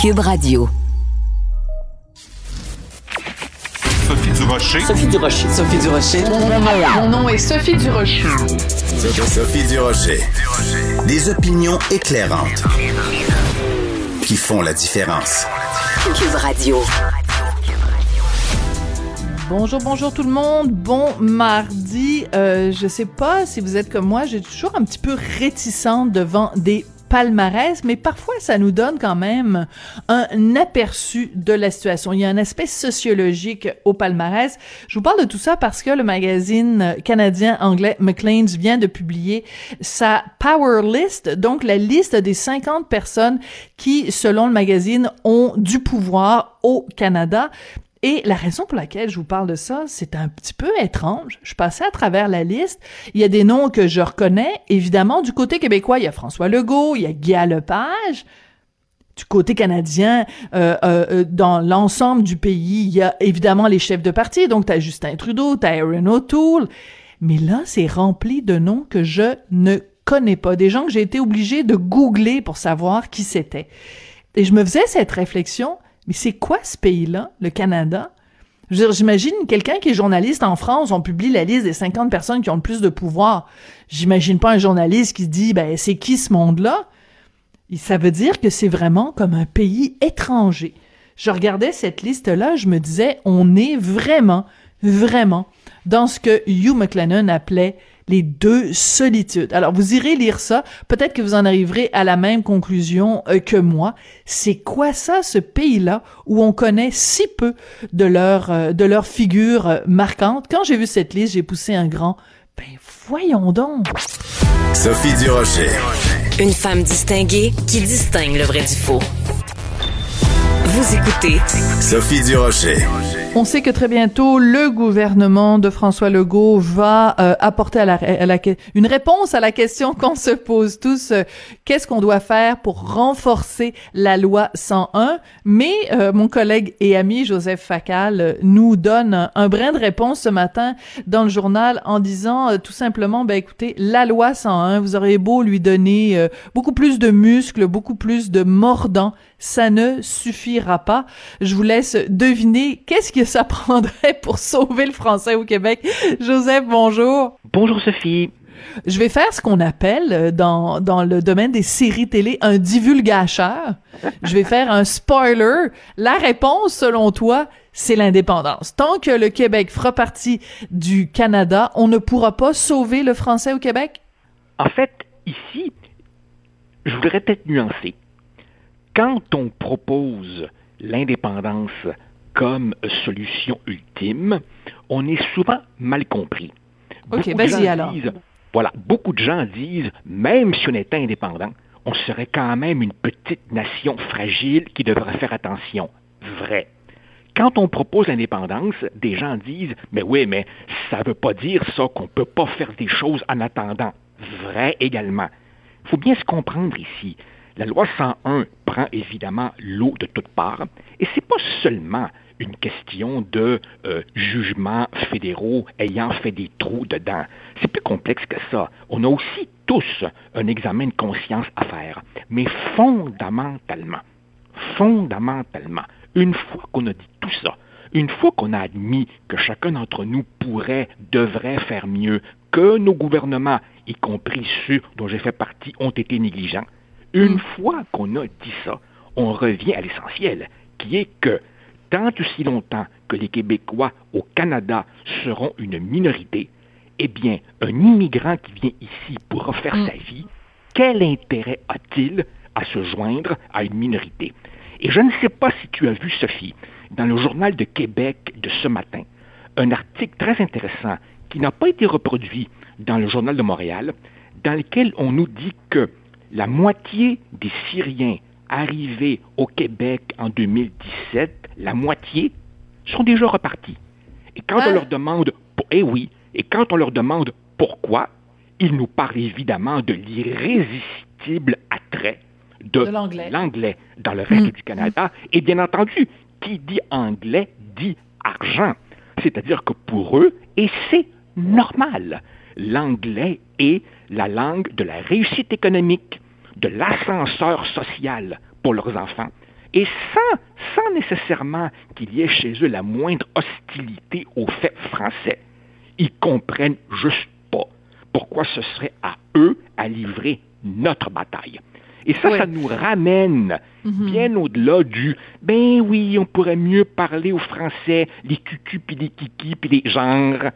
Cube Radio. Sophie Durocher. Sophie Durocher. Sophie Durocher. Mon nom est Sophie Durocher. Sophie Durocher. Des opinions éclairantes qui font la différence. Cube Radio. Bonjour, bonjour tout le monde. Bon mardi. Euh, je sais pas si vous êtes comme moi, j'ai toujours un petit peu réticente devant des palmarès, mais parfois ça nous donne quand même un aperçu de la situation. Il y a un aspect sociologique au palmarès. Je vous parle de tout ça parce que le magazine canadien anglais Maclean's vient de publier sa Power List, donc la liste des 50 personnes qui, selon le magazine, ont du pouvoir au Canada. Et la raison pour laquelle je vous parle de ça, c'est un petit peu étrange. Je passais à travers la liste. Il y a des noms que je reconnais. Évidemment, du côté québécois, il y a François Legault, il y a Guy Lepage. Du côté canadien, euh, euh, euh, dans l'ensemble du pays, il y a évidemment les chefs de parti. Donc, tu as Justin Trudeau, tu as Aaron O'Toole. Mais là, c'est rempli de noms que je ne connais pas. Des gens que j'ai été obligé de googler pour savoir qui c'était. Et je me faisais cette réflexion mais c'est quoi ce pays-là, le Canada? J'imagine quelqu'un qui est journaliste en France, on publie la liste des 50 personnes qui ont le plus de pouvoir. J'imagine pas un journaliste qui dit, ben, c'est qui ce monde-là? Ça veut dire que c'est vraiment comme un pays étranger. Je regardais cette liste-là, je me disais, on est vraiment, vraiment dans ce que Hugh McLennan appelait les deux solitudes. Alors, vous irez lire ça. Peut-être que vous en arriverez à la même conclusion euh, que moi. C'est quoi ça, ce pays-là, où on connaît si peu de leur, euh, de leur figure euh, marquante? Quand j'ai vu cette liste, j'ai poussé un grand ben voyons donc. Sophie Durocher. Une femme distinguée qui distingue le vrai du faux. Vous écoutez Sophie Durocher. On sait que très bientôt, le gouvernement de François Legault va euh, apporter à la, une réponse à la question qu'on se pose tous. Euh, qu'est-ce qu'on doit faire pour renforcer la loi 101? Mais euh, mon collègue et ami Joseph Facal nous donne un, brin de réponse ce matin dans le journal en disant tout simplement, ben écoutez, la loi 101, vous aurez beau lui donner beaucoup plus de muscles, beaucoup plus de mordants, ça ne suffira pas. Je vous laisse deviner qu'est-ce que ça prendrait pour sauver le français au Québec. Joseph, bonjour. Bonjour Sophie. Je vais faire ce qu'on appelle euh, dans, dans le domaine des séries télé un divulgacheur. Je vais faire un spoiler. La réponse, selon toi, c'est l'indépendance. Tant que le Québec fera partie du Canada, on ne pourra pas sauver le français au Québec? En fait, ici, je voudrais peut-être nuancer quand on propose l'indépendance comme solution ultime, on est souvent mal compris. OK, vas-y alors. voilà, beaucoup de gens disent, même si on était indépendant, on serait quand même une petite nation fragile qui devrait faire attention. Vrai. Quand on propose l'indépendance, des gens disent, mais oui, mais ça ne veut pas dire ça qu'on ne peut pas faire des choses en attendant. Vrai également. Il faut bien se comprendre ici. La loi 101 prend évidemment l'eau de toutes parts, et ce n'est pas seulement une question de euh, jugements fédéraux ayant fait des trous dedans. C'est plus complexe que ça. On a aussi tous un examen de conscience à faire. Mais fondamentalement, fondamentalement, une fois qu'on a dit tout ça, une fois qu'on a admis que chacun d'entre nous pourrait, devrait faire mieux, que nos gouvernements, y compris ceux dont j'ai fait partie, ont été négligents, une mm. fois qu'on a dit ça, on revient à l'essentiel, qui est que tant aussi longtemps que les Québécois au Canada seront une minorité, eh bien, un immigrant qui vient ici pour refaire mm. sa vie, quel intérêt a-t-il à se joindre à une minorité? Et je ne sais pas si tu as vu, Sophie, dans le journal de Québec de ce matin, un article très intéressant qui n'a pas été reproduit dans le journal de Montréal, dans lequel on nous dit que la moitié des Syriens arrivés au Québec en 2017, la moitié, sont déjà repartis. Et quand on ah. leur demande, eh oui, et quand on leur demande pourquoi, ils nous parlent évidemment de l'irrésistible attrait de, l'anglais dans le reste mm. du Canada. Et bien entendu, qui dit anglais dit argent. C'est-à-dire que pour eux, et c'est normal, l'anglais est la langue de la réussite économique, de l'ascenseur social pour leurs enfants. et sans, sans nécessairement qu'il y ait chez eux la moindre hostilité au fait français. Ils comprennent juste pas pourquoi ce serait à eux à livrer notre bataille. Et ça, Oui. ça nous ramène Mhm. bien au-delà du ben oui, on pourrait mieux parler aux Français, les cucus puis les kikis puis les genres.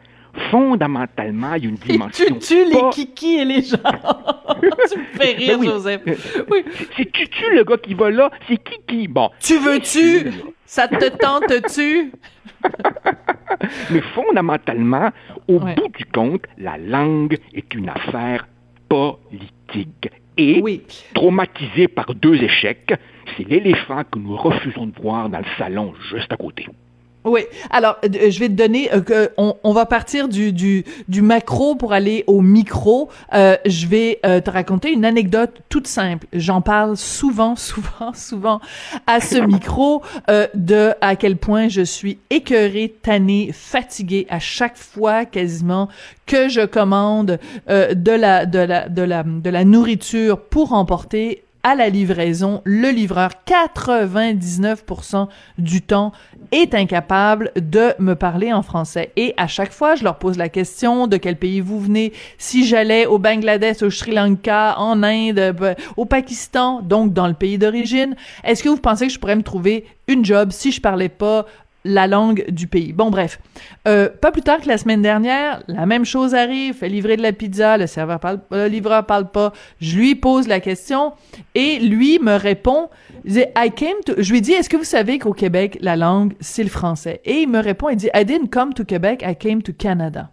Fondamentalement, il y a une Et dimension. tu tues les kikis et les gens. tu me fais rire, Ben oui. Joseph. Oui. C'est- C'est Tutu le gars qui va là, c'est Kiki. Bon, Tu veux-tu? Ça te tente-tu? mais fondamentalement, au Ouais. bout du compte, la langue est une affaire politique. Et Oui. traumatisé par deux échecs, c'est l'éléphant que nous refusons de voir dans le salon juste à côté. Oui. Alors, euh, je vais te donner. euh, on, va partir du, du, du macro pour aller au micro. Euh, je vais euh, te raconter une anecdote toute simple. J'en parle souvent, souvent, souvent à ce micro euh, de à quel point je suis écœurée, tannée, fatiguée à chaque fois quasiment que je commande de la de la de la de la nourriture pour emporter à la livraison, le livreur 99% du temps est incapable de me parler en français. Et à chaque fois, je leur pose la question de quel pays vous venez. Si j'allais au Bangladesh, au Sri Lanka, en Inde, euh, au Pakistan, donc dans le pays d'origine, est-ce que vous pensez que je pourrais me trouver une job si je parlais pas la langue du pays. Bon, bref. Euh, pas plus tard que la semaine dernière, la même chose arrive, fait livrer de la pizza, le serveur parle, le livreur parle pas. Je lui pose la question et lui me répond, I came to, je lui dis, est-ce que vous savez qu'au Québec, la langue, c'est le français? Et il me répond, il dit, I didn't come to Quebec, I came to Canada.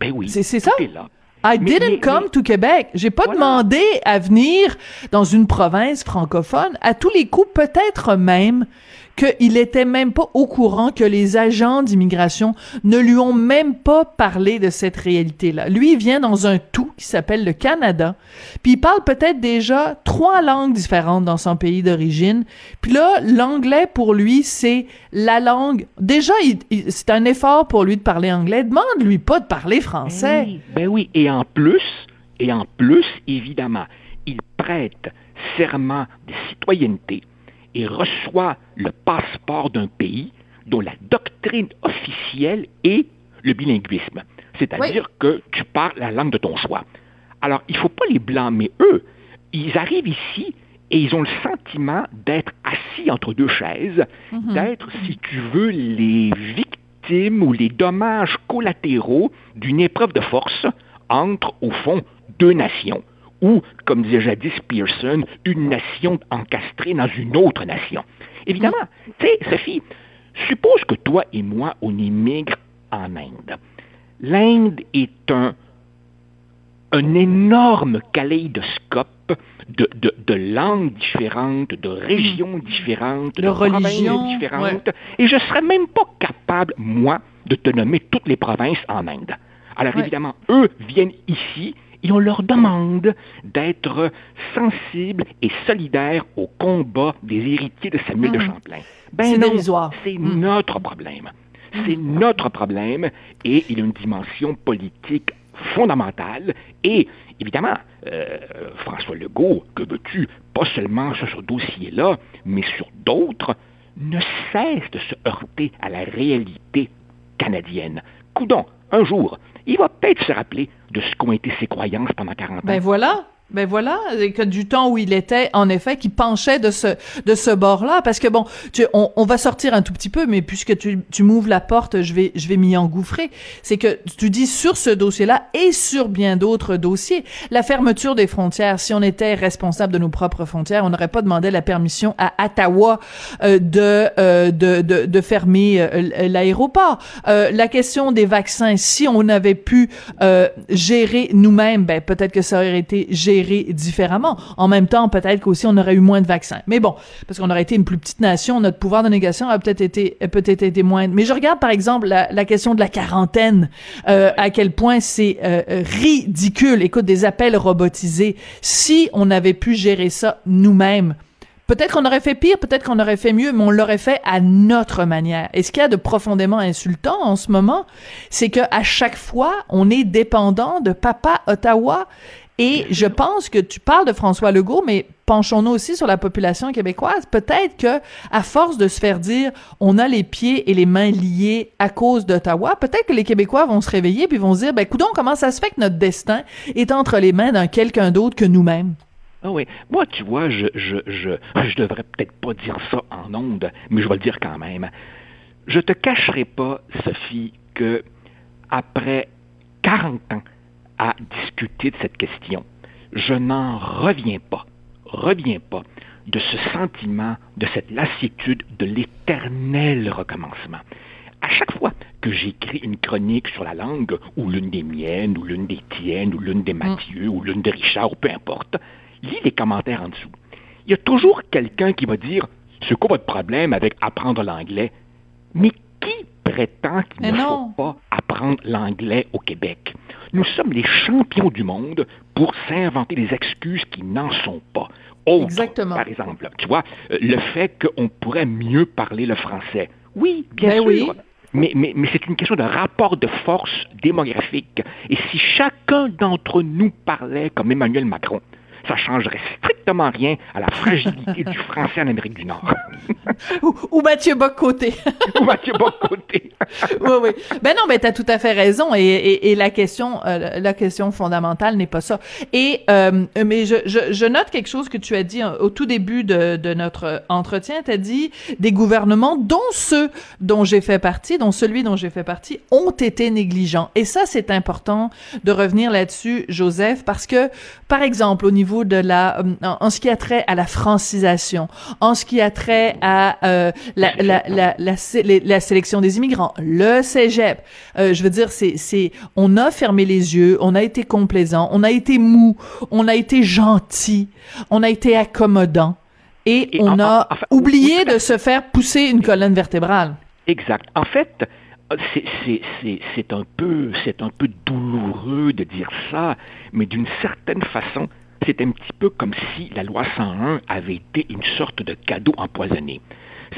Ben oui. C'est- ça? là. I Mais- didn't mais- come mais- to Québec. J'ai pas Voilà. demandé à venir dans une province francophone. À tous les coups, peut-être même qu'il était même pas au courant que les agents d'immigration ne lui ont même pas parlé de cette réalité-là. Lui, il vient dans un tout qui s'appelle le Canada, puis il parle peut-être déjà trois langues différentes dans son pays d'origine. Puis là, l'anglais pour lui, c'est la langue. Déjà, c'est un effort pour lui de parler anglais. Demande-lui pas de parler français. Ben oui, ben oui. Et en plus, et en plus, évidemment, il prête serment de citoyenneté et reçoit le passeport d'un pays dont la doctrine officielle est le bilinguisme. C'est-à-dire que tu parles la langue de ton choix. Alors, il ne faut pas les blâmer, eux. Ils arrivent ici et ils ont le sentiment d'être assis entre deux chaises, d'être, si tu veux, les victimes ou les dommages collatéraux d'une épreuve de force entre, au fond, deux nations, ou, comme disait jadis Pearson, une nation encastrée dans une autre nation. Évidemment, tu sais, Sophie, suppose que toi et moi, on immigre en Inde. L'Inde est un, un énorme kaléidoscope de, de, de langues différentes, de régions différentes, De religions, différentes, et je serais même pas capable, moi, de te nommer toutes les provinces en Inde. Alors Ouais. évidemment, eux viennent ici et on leur demande d'être sensibles et solidaires au combat des héritiers de Samuel de Mhm. Champlain. Ben C'est non, c'est Mhm. notre problème. C'est notre problème et il a une dimension politique fondamentale. Et évidemment, euh, François Legault, que veux-tu, pas seulement sur ce dossier-là, mais sur d'autres, ne cesse de se heurter à la réalité canadienne. Coudon, un jour, il va peut-être se rappeler de ce qu'ont été ses croyances pendant 40 ans. Ben voilà. Ben voilà, du temps où il était, en effet, qui penchait de ce de ce bord-là, parce que bon, tu, on, on va sortir un tout petit peu, mais puisque tu, tu m'ouvres la porte, je vais je vais m'y engouffrer. C'est que tu dis sur ce dossier-là et sur bien d'autres dossiers, la fermeture des frontières. Si on était responsable de nos propres frontières, on n'aurait pas demandé la permission à Ottawa euh, de, euh, de de de fermer euh, l'aéroport. Euh, la question des vaccins, si on avait pu euh, gérer nous-mêmes, ben peut-être que ça aurait été géré différemment. En même temps, peut-être qu'aussi on aurait eu moins de vaccins. Mais bon, parce qu'on aurait été une plus petite nation, notre pouvoir de négation a peut-être été peut-être été moindre. Mais je regarde par exemple la, question de la quarantaine, euh, à quel point c'est euh, ridicule. Écoute, des appels robotisés. Si on avait pu gérer ça nous-mêmes. Peut-être qu'on aurait fait pire, peut-être qu'on aurait fait mieux, mais on l'aurait fait à notre manière. Et ce qu'il y a de profondément insultant en ce moment, c'est que à chaque fois, on est dépendant de papa Ottawa Et je pense que tu parles de François Legault, mais penchons-nous aussi sur la population québécoise. Peut-être que, à force de se faire dire, on a les pieds et les mains liés à cause d'Ottawa, peut-être que les Québécois vont se réveiller puis vont se dire, ben, coudon, comment ça se fait que notre destin est entre les mains d'un quelqu'un d'autre que nous-mêmes? Ah oui. Moi, tu vois, je, je, je, je devrais peut-être pas dire ça en ondes, mais je vais le dire quand même. Je te cacherai pas, Sophie, que après 40 ans à discuter de cette question, je n'en reviens pas, reviens pas de ce sentiment, de cette lassitude, de l'éternel recommencement. À chaque fois que j'écris une chronique sur la langue, ou l'une des miennes, ou l'une des tiennes, ou l'une des Mathieu, ou l'une de Richard, ou peu importe, lis les commentaires en dessous. Il y a toujours quelqu'un qui va dire C'est quoi votre problème avec apprendre l'anglais Mais prétend qu'il ne faut pas apprendre l'anglais au Québec Nous sommes les champions du monde pour s'inventer des excuses qui n'en sont pas. Exactement. Par exemple, tu vois, euh, le fait qu'on pourrait mieux parler le français. Oui, bien ben sûr. Oui. Mais, mais, mais c'est une question de rapport de force démographique. Et si chacun d'entre nous parlait comme Emmanuel Macron, ça changerait strictement rien à la fragilité du français en Amérique du Nord. ou, ou, Mathieu Bock-Côté. ou Mathieu Bock-Côté. oui, oui. Ben non, ben t'as tout à fait raison. Et, et, et la question, euh, la question fondamentale n'est pas ça. Et euh, mais je, je, je, note quelque chose que tu as dit au tout début de, de notre entretien. T'as dit des gouvernements, dont ceux dont j'ai fait partie, dont celui dont j'ai fait partie, ont été négligents. Et ça, c'est important de revenir là-dessus, Joseph, parce que, par exemple, au niveau de la, euh, en, ce qui a trait à la francisation, en ce qui a trait à euh, la, la, la, la, la, sélection des immigrants, le cégep. Euh, je veux dire, c'est, c'est, on a fermé les yeux, on a été complaisant, on a été mou, on a été gentil, on a été accommodant, et, on a oublié de se faire pousser une colonne vertébrale. Exact. En fait, c'est un peu c'est un peu douloureux de dire ça, mais d'une certaine façon, c'est un petit peu comme si la loi 101 avait été une sorte de cadeau empoisonné.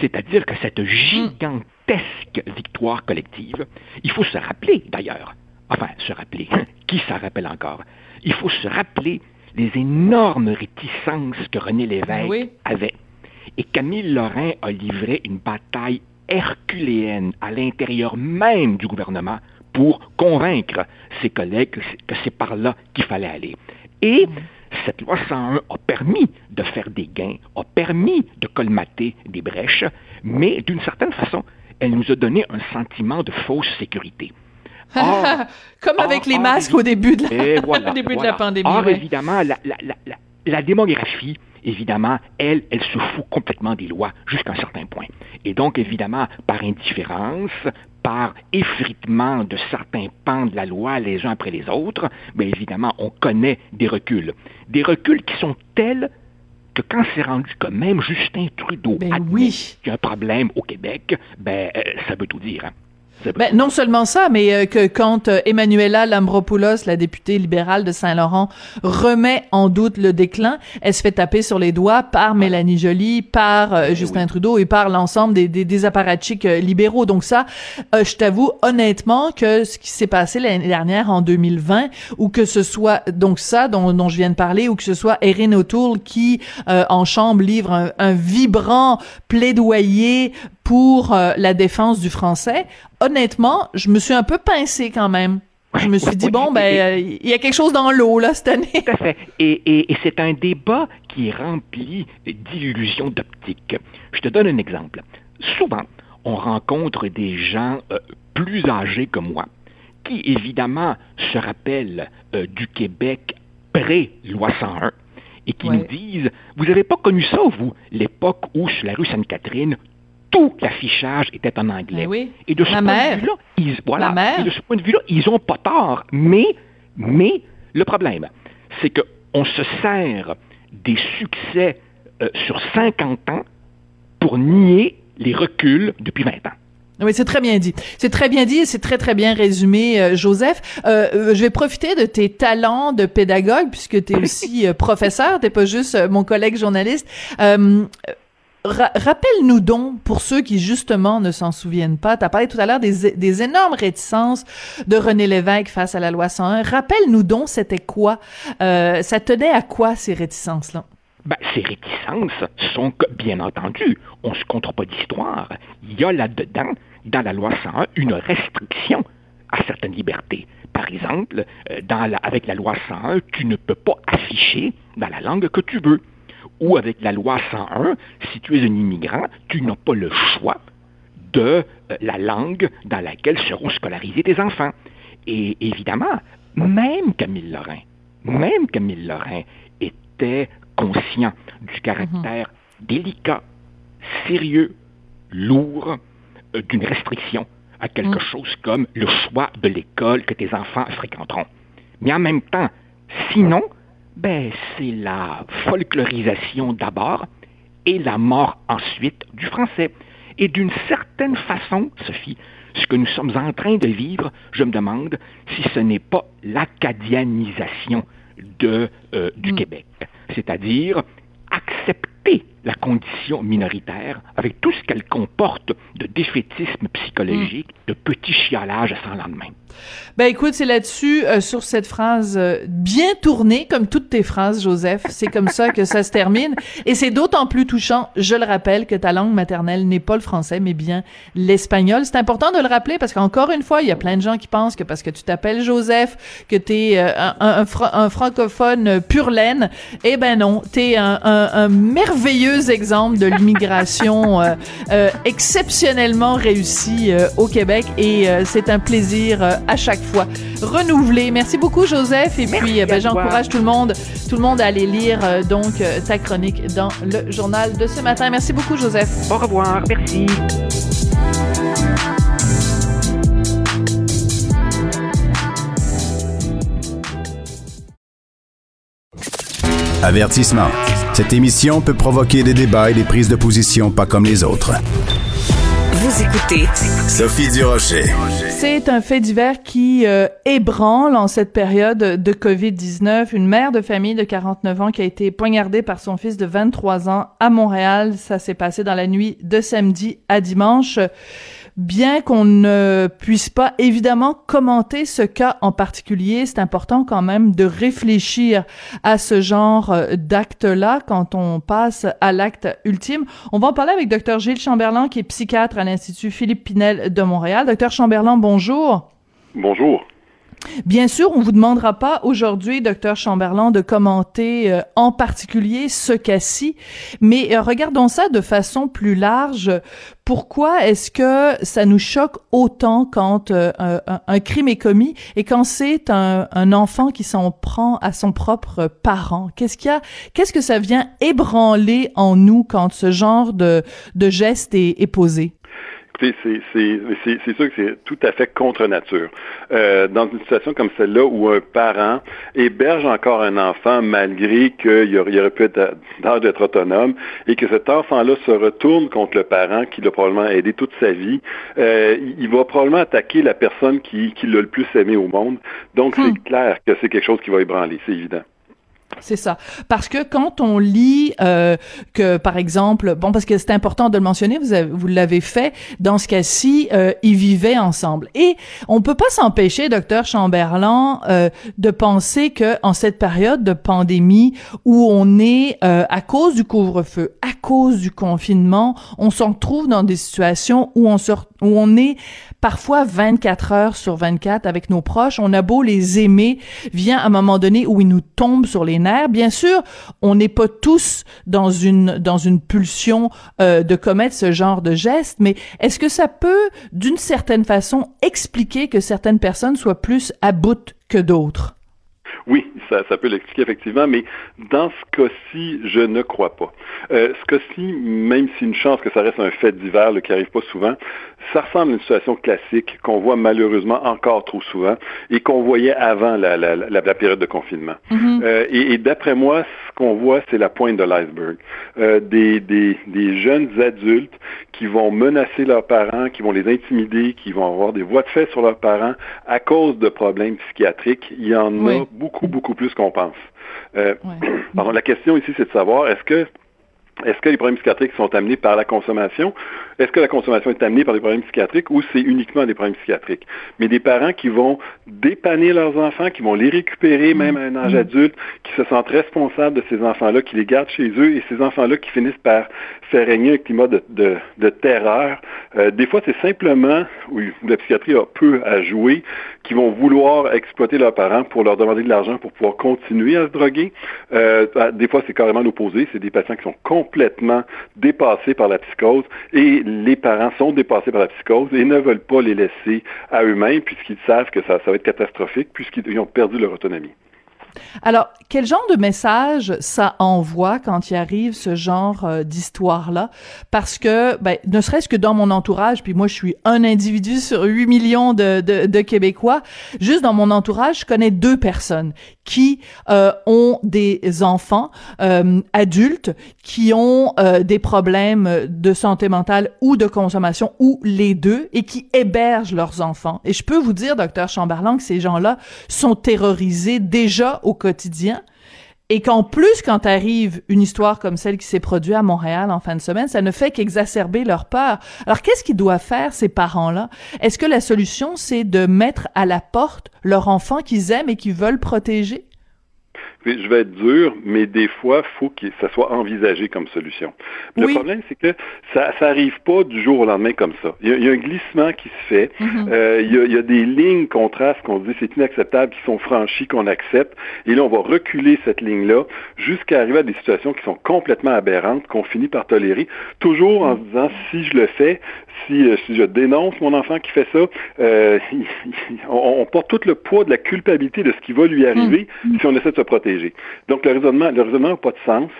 C'est-à-dire que cette gigantesque victoire collective, il faut se rappeler d'ailleurs, enfin se rappeler, qui s'en rappelle encore, il faut se rappeler les énormes réticences que René Lévesque avait. Et Camille Lorrain a livré une bataille herculéenne à l'intérieur même du gouvernement pour convaincre ses collègues que c'est par là qu'il fallait aller. Et cette loi 101 a permis de faire des gains, a permis de colmater des brèches, mais d'une certaine façon, elle nous a donné un sentiment de fausse sécurité. Comme avec les masques au début de la, début de la pandémie. Or, évidemment, la, la, la, la, démographie, évidemment, elle, elle se fout complètement des lois jusqu'à un certain point. Et donc, évidemment, par indifférence, par effritement de certains pans de la loi les uns après les autres, bien évidemment, on connaît des reculs. Des reculs qui sont tels que quand c'est rendu que même Justin Trudeau ben oui. qu'il y a un problème au Québec, ben, euh, ça veut tout dire. Hein. Ben, non seulement ça, mais euh, que quand euh, Emmanuela Lambropoulos, la députée libérale de Saint-Laurent, remet en doute le déclin, elle se fait taper sur les doigts par Mélanie Joly, par euh, Ben Justin Trudeau et par l'ensemble des, des, des apparatchiks libéraux. Donc ça, je t'avoue honnêtement que ce qui s'est passé l'année dernière en 2020, ou que ce soit donc ça dont, dont je viens de parler, ou que ce soit Erin O'Toole qui, en chambre, livre un, un vibrant plaidoyer pour euh, la défense du français, honnêtement, je me suis un peu pincé quand même. Je me suis dit, bon, ben, il y a quelque chose dans l'eau, là, cette année. Tout à fait. Et, et, et c'est un débat qui est rempli d'illusions d'optique. Je te donne un exemple. Souvent, on rencontre des gens euh, plus âgés que moi, qui, évidemment, se rappellent euh, du Québec pré-loi 101 et qui nous disent, vous n'avez pas connu ça, vous, l'époque où, sur la rue Sainte-Catherine, tout l'affichage était en anglais. Ben oui. Et de ce point mère. de vue-là, ils, voilà, et de ce point de vue-là, ils ont pas tort. Mais, mais, le problème, c'est qu'on se sert des succès euh, sur 50 ans pour nier les reculs depuis 20 ans. Oui, c'est très bien dit. C'est très bien dit et c'est très, très bien résumé, euh, Joseph. Euh, je vais profiter de tes talents de pédagogue, puisque tu es aussi euh, professeur, t'es pas juste mon collègue journaliste. Rappelle-nous donc, pour ceux qui justement ne s'en souviennent pas, tu as parlé tout à l'heure des, énormes réticences de René Lévesque face à la loi 101. Rappelle-nous donc, c'était quoi? Euh, ça tenait à quoi ces réticences-là? Ben, ces réticences sont que, bien entendu, on ne se compte pas d'histoire. Il y a là-dedans, dans la loi 101, une restriction à certaines libertés. Par exemple, euh, avec la loi 101, tu ne peux pas afficher dans la langue que tu veux. Ou avec la loi 101, si tu es un immigrant, tu n'as pas le choix de euh, la langue dans laquelle seront scolarisés tes enfants. Et évidemment, même Camille Lorrain, même Camille Lorrain était conscient du caractère mhm. délicat, sérieux, lourd euh, d'une restriction à quelque mhm. chose comme le choix de l'école que tes enfants fréquenteront. Mais en même temps, sinon, ben, c'est la folklorisation d'abord et la mort ensuite du français. Et d'une certaine façon, Sophie, ce que nous sommes en train de vivre, je me demande si ce n'est pas l'acadianisation de, euh, du mm. Québec, c'est-à-dire la condition minoritaire avec tout ce qu'elle comporte de défaitisme psychologique, mm. de petits chialages sans lendemain. Ben écoute, c'est là-dessus, euh, sur cette phrase euh, bien tournée, comme toutes tes phrases, Joseph. C'est comme ça que ça se termine. Et c'est d'autant plus touchant, je le rappelle, que ta langue maternelle n'est pas le français, mais bien l'espagnol. C'est important de le rappeler parce qu'encore une fois, il y a plein de gens qui pensent que parce que tu t'appelles Joseph, que tu es euh, un, un, francophone pur laine. Eh ben non, tu es un, un, merveilleux exemple de l'immigration exceptionnellement réussie au Québec. Et c'est un plaisir à chaque fois renouvelé. Merci beaucoup, Joseph. Et puis, ben, j'encourage tout le monde, tout le monde à aller lire euh, donc euh, ta chronique dans le journal de ce matin. Merci beaucoup, Joseph. Au revoir. Merci. Avertissement. Cette émission peut provoquer des débats et des prises de position pas comme les autres. Vous écoutez Sophie Durocher. C'est un fait divers qui euh, ébranle en cette période de COVID-19. Une mère de famille de 49 ans qui a été poignardée par son fils de 23 ans à Montréal. Ça s'est passé dans la nuit de samedi à dimanche bien qu'on ne puisse pas évidemment commenter ce cas en particulier, c'est important quand même de réfléchir à ce genre euh, d'acte-là quand on passe à l'acte ultime. On va en parler avec Dr Gilles Chamberlain, qui est psychiatre à l'Institut Philippe Pinel de Montréal. Docteur Chamberlain, bonjour. Bonjour. Bien sûr, on vous demandera pas aujourd'hui, docteur Chamberlain, de commenter euh, en particulier ce cas-ci, mais euh, regardons ça de façon plus large. Pourquoi est-ce que ça nous choque autant quand euh, un, crime est commis et quand c'est un, enfant qui s'en prend à son propre parent? Qu'est-ce qu'il y a Qu'est-ce que ça vient ébranler en nous quand ce genre de, de geste est, est posé? C'est sûr que c'est tout à fait contre nature. Euh, dans une situation comme celle-là où un parent héberge encore un enfant malgré qu'il aurait pu être d'âge d'être autonome et que cet enfant-là se retourne contre le parent qui l'a probablement aidé toute sa vie, euh, il va probablement attaquer la personne qui, qui l'a le plus aimé au monde. Donc, c'est hmm. clair que c'est quelque chose qui va ébranler, c'est évident. C'est ça. Parce que quand on lit euh, que, par exemple, bon, parce que c'est important de le mentionner, vous, vous l'avez fait, dans ce cas-ci, euh, ils vivaient ensemble. Et on peut pas s'empêcher, docteur Chamberlain, euh, de penser que en cette période de pandémie où on est euh, à cause du couvre-feu, à cause du confinement, on se retrouve dans des situations où on se, où on est parfois 24 heures sur 24 avec nos proches. On a beau les aimer, vient un moment donné où ils nous tombent sur les nerfs. Bien sûr, on n'est pas tous dans une dans une pulsion euh, de commettre ce genre de geste, mais est-ce que ça peut, d'une certaine façon, expliquer que certaines personnes soient plus à bout que d'autres? Oui, ça, ça peut l'expliquer effectivement, mais dans ce cas-ci, je ne crois pas. Euh, ce cas-ci, même si une chance que ça reste un fait divers qui arrive pas souvent, ça ressemble à une situation classique qu'on voit malheureusement encore trop souvent et qu'on voyait avant la, la, la, période de confinement. Mm-hmm. euh, et, et d'après moi, ce qu'on voit, c'est la pointe de l'iceberg. Euh, des, des, des jeunes adultes qui vont menacer leurs parents, qui vont les intimider, qui vont avoir des voix de fait sur leurs parents à cause de problèmes psychiatriques. Il y en a beaucoup, beaucoup plus qu'on pense. Euh, la question ici, c'est de savoir, est-ce que est-ce que les problèmes psychiatriques sont amenés par la consommation? Est-ce que la consommation est amenée par des problèmes psychiatriques ou c'est uniquement des problèmes psychiatriques? Mais des parents qui vont dépanner leurs enfants, qui vont les récupérer même à un âge adulte, qui se sentent responsables de ces enfants-là, qui les gardent chez eux et ces enfants-là qui finissent par faire régner un climat de, de, terreur. Euh, des fois, c'est simplement, où la psychiatrie a peu à jouer, qui vont vouloir exploiter leurs parents pour leur demander de l'argent pour pouvoir continuer à se droguer. Euh, des fois, c'est carrément l'opposé. C'est des patients qui sont complètement dépassés par la psychose et les parents sont dépassés par la psychose et ne veulent pas les laisser à eux-mêmes puisqu'ils savent que ça va être catastrophique puisqu'ils ont perdu leur autonomie. Alors, quel genre de message ça envoie quand il arrive ce genre euh, d'histoire-là? Parce que, ben, ne serait-ce que dans mon entourage, puis moi, je suis un individu sur 8 millions de, de, de Québécois, juste dans mon entourage, je connais deux personnes qui euh, ont des enfants euh, adultes qui ont des problèmes de santé mentale ou de consommation ou les deux et qui hébergent leurs enfants. Et je peux vous dire, docteur Chamberlain, que ces gens-là sont terrorisés déjà au quotidien et qu'en plus, quand arrive une histoire comme celle qui s'est produite à Montréal en fin de semaine, ça ne fait qu'exacerber leur peur. Alors, qu'est-ce qu'ils doivent faire, ces parents-là? Est-ce que la solution, c'est de mettre à la porte leur enfant qu'ils aiment et qu'ils veulent protéger? Je vais être dur, mais des fois, il faut que ça soit envisagé comme solution. Le problème, c'est que ça n'arrive pas du jour au lendemain comme ça. Il y a, un glissement qui se fait. Mm-hmm. Euh, il, y a, des lignes contrastes qu'on dit c'est inacceptable, qui sont franchies, qu'on accepte. Et là, on va reculer cette ligne-là jusqu'à arriver à des situations qui sont complètement aberrantes, qu'on finit par tolérer, toujours en se disant si je le fais, si, euh, si je dénonce mon enfant qui fait ça, euh, on, porte tout le poids de la culpabilité de ce qui va lui arriver mm. si on essaie de se protéger. Donc, le raisonnement le raisonnement n'a pas de sens.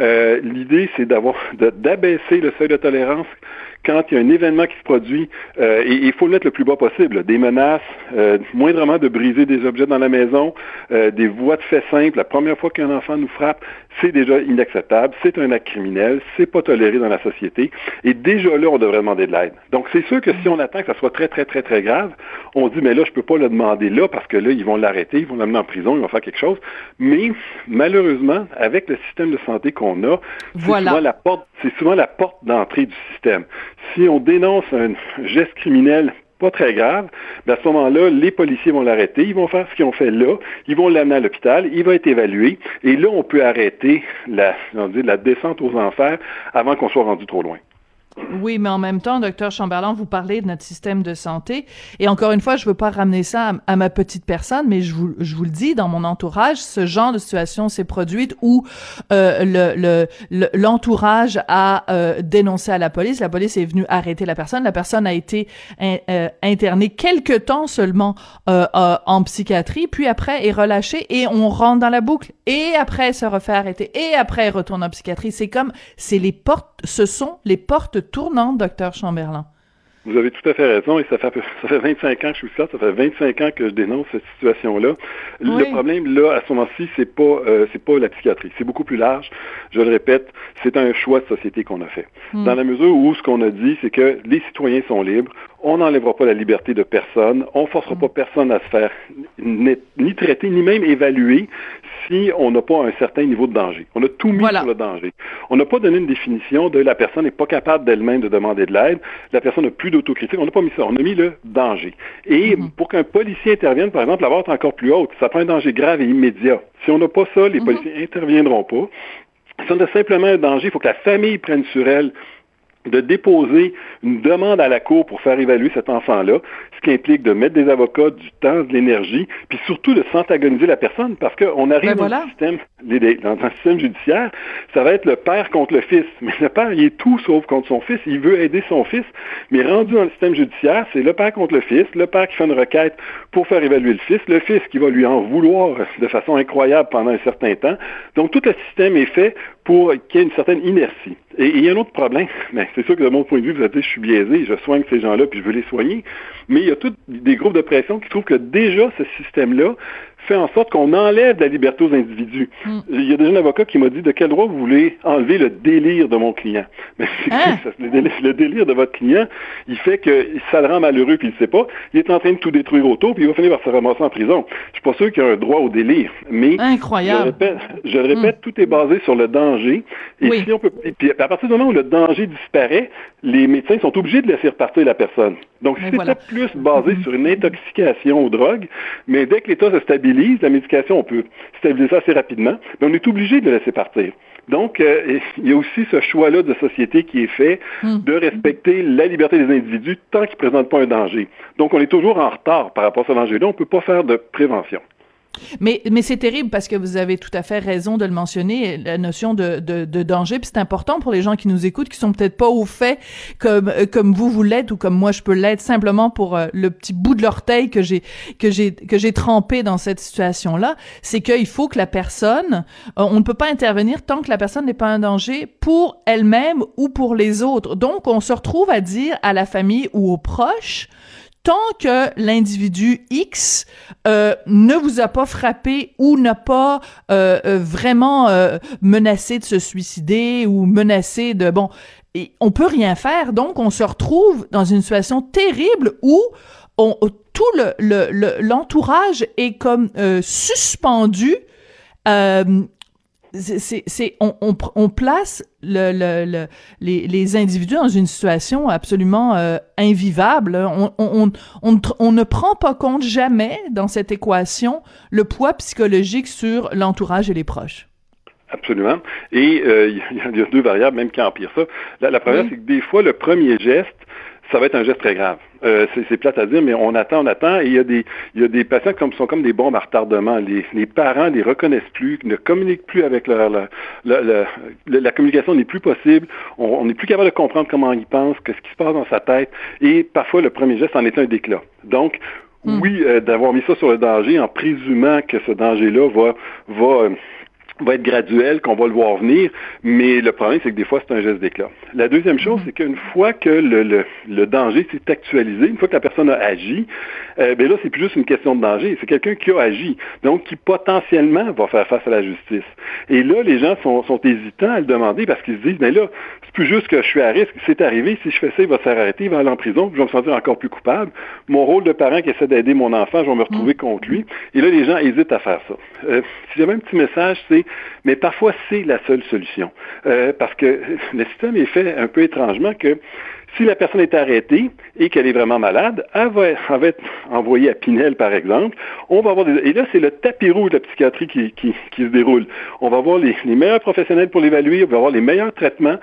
Euh, l'idée, c'est d'avoir d'abaisser le seuil de tolérance quand il y a un événement qui se produit, euh, et il faut le mettre le plus bas possible, des menaces, euh, moindrement de briser des objets dans la maison, euh, des voies de fait simples, la première fois qu'un enfant nous frappe, c'est déjà inacceptable, c'est un acte criminel, c'est pas toléré dans la société, et déjà là, on devrait demander de l'aide. Donc, c'est sûr que si on attend que ça soit très, très, très, très grave, on dit, mais là, je peux pas le demander là, parce que là, ils vont l'arrêter, ils vont l'amener en prison, ils vont faire quelque chose, mais malheureusement, avec le système de santé qu'on a, c'est souvent la porte, c'est souvent la porte d'entrée du système si on dénonce un geste criminel pas très grave, ben à ce moment-là, les policiers vont l'arrêter, ils vont faire ce qu'ils ont fait là, ils vont l'amener à l'hôpital, il va être évalué, et là, on peut arrêter la, on dit, la descente aux enfers avant qu'on soit rendu trop loin. Oui, mais en même temps, docteur Chamberlain, vous parlez de notre système de santé. Et encore une fois, je veux pas ramener ça à, ma petite personne, mais je vous, je vous le dis, dans mon entourage, ce genre de situation s'est produite où euh, le, l'entourage a euh, dénoncé à la police. La police est venue arrêter la personne. La personne a été euh, internée quelque temps seulement euh, en psychiatrie, puis après est relâchée et on rentre dans la boucle. Et après, elle se refait arrêter. Et après, elle retourne en psychiatrie. C'est comme, c'est les portes, ce sont les portes tournante, docteur Chamberlain. Vous avez tout à fait raison et ça fait, ça fait 25 ans que je suis là, ça fait 25 ans que je dénonce cette situation-là. Le problème, là, à ce moment-ci, c'est pas, euh, c'est pas la psychiatrie. C'est beaucoup plus large. Je le répète, c'est un choix de société qu'on a fait. Hmm. Dans la mesure où ce qu'on a dit, c'est que les citoyens sont libres, on n'enlèvera pas la liberté de personne, on forcera hmm. pas personne à se faire ni, ni traiter, ni même évaluer si on n'a pas un certain niveau de danger. On a tout mis sur le danger. On n'a pas donné une définition de la personne n'est pas capable d'elle-même de demander de l'aide, la personne n'a plus d'autocritique. On n'a pas mis ça. On a mis le danger. Et mhm. pour qu'un policier intervienne, par exemple, la barre est encore plus haute. Ça prend un danger grave et immédiat. Si on n'a pas ça, les mhm. policiers interviendront pas. Si on a simplement un danger, il faut que la famille prenne sur elle de déposer une demande à la Cour pour faire évaluer cet enfant-là, qui implique de mettre des avocats, du temps, de l'énergie, puis surtout de s'antagoniser la personne, parce qu'on arrive ben dans, le système, dans un système judiciaire, ça va être le père contre le fils. Mais le père, il est tout sauf contre son fils, il veut aider son fils, mais rendu dans le système judiciaire, c'est le père contre le fils, le père qui fait une requête pour faire évaluer le fils, le fils qui va lui en vouloir de façon incroyable pendant un certain temps. Donc tout le système est fait pour qu'il y ait une certaine inertie. Et il y a un autre problème, mais c'est sûr que de mon point de vue, vous avez dit, je suis biaisé, je soigne ces gens-là, puis je veux les soigner, mais il y a tous des groupes de pression qui trouvent que déjà ce système-là fait en sorte qu'on enlève la liberté aux individus. Hmm. Il y a déjà un avocat qui m'a dit de quel droit vous voulez enlever le délire de mon client? Mais c'est hein? le, délire, le, délire, de votre client, il fait que ça le rend malheureux puis il ne sait pas. Il est en train de tout détruire autour puis il va finir par se ramasser en prison. Je suis pas sûr qu'il y a un droit au délire. Mais Incroyable. je le répète, hmm. tout est basé sur le danger. Et si on peut, puis à partir du moment où le danger disparaît, les médecins sont obligés de laisser repartir la personne. Donc, c'est c'était plus basé hmm. sur une intoxication aux drogues, mais dès que l'État se stabilise, la médication, on peut stabiliser ça assez rapidement, mais on est obligé de le laisser partir. Donc, euh, il y a aussi ce choix-là de société qui est fait hmm. de respecter la liberté des individus tant qu'ils ne présentent pas un danger. Donc, on est toujours en retard par rapport à ce danger-là. On ne peut pas faire de prévention. Mais, mais c'est terrible parce que vous avez tout à fait raison de le mentionner, la notion de, de, de danger. Puis c'est important pour les gens qui nous écoutent, qui sont peut-être pas au fait comme euh, comme vous vous l'êtes ou comme moi je peux l'être simplement pour euh, le petit bout de l'orteil que j'ai que j'ai que j'ai trempé dans cette situation-là. C'est qu'il faut que la personne, euh, on ne peut pas intervenir tant que la personne n'est pas un danger pour elle-même ou pour les autres. Donc on se retrouve à dire à la famille ou aux proches tant que l'individu X euh, ne vous a pas frappé ou n'a pas euh, euh, vraiment menacé de se suicider ou menacé de bon, et on peut rien faire. Donc on se retrouve dans une situation terrible où on, tout le l'entourage est comme suspendu c'est on, on, on, place le, le, les, les, individus dans une situation absolument euh, invivable. On, on, on, ne prend pas compte jamais dans cette équation le poids psychologique sur l'entourage et les proches. Absolument. Et euh, il y, a deux variables même qui empirent ça. La, la première, c'est que des fois, le premier geste, ça va être un geste très grave. Euh, c'est plate à dire, mais on attend, on attend, et il y a des, il y a des patients qui sont comme des bombes à retardement. Les, les parents les reconnaissent plus, ne communiquent plus avec leur, la, la, la, communication n'est plus possible. On n'est plus capable de comprendre comment ils pensent, qu'est-ce qui se passe dans sa tête, et parfois le premier geste en est un déclat. Donc, hmm. oui, euh, d'avoir mis ça sur le danger en présumant que ce danger-là va, va euh, va être graduel, qu'on va le voir venir, mais le problème, c'est que des fois, c'est un geste d'éclat. La deuxième chose, mm-hmm. c'est qu'une fois que le, le, le danger s'est actualisé, une fois que la personne a agi, euh, ben là, c'est plus juste une question de danger, c'est quelqu'un qui a agi, donc qui potentiellement va faire face à la justice. Et là, les gens sont, sont hésitants à le demander parce qu'ils se disent, mais là, c'est plus juste que je suis à risque, c'est arrivé, si je fais ça, il va se faire arrêter, il va aller en prison, puis je vais me sentir encore plus coupable. Mon rôle de parent qui essaie d'aider mon enfant, je vais me retrouver mm. contre lui. Et là, les gens hésitent à faire ça. Euh, si j'avais un petit message, c'est mais parfois c'est la seule solution. Euh, parce que le système est fait un peu étrangement que si la personne est arrêtée et qu'elle est vraiment malade, elle va, être envoyée à Pinel, par exemple. On va avoir et là, c'est le tapis de la psychiatrie qui, se déroule. On va avoir les meilleurs professionnels pour l'évaluer, on va avoir les meilleurs traitements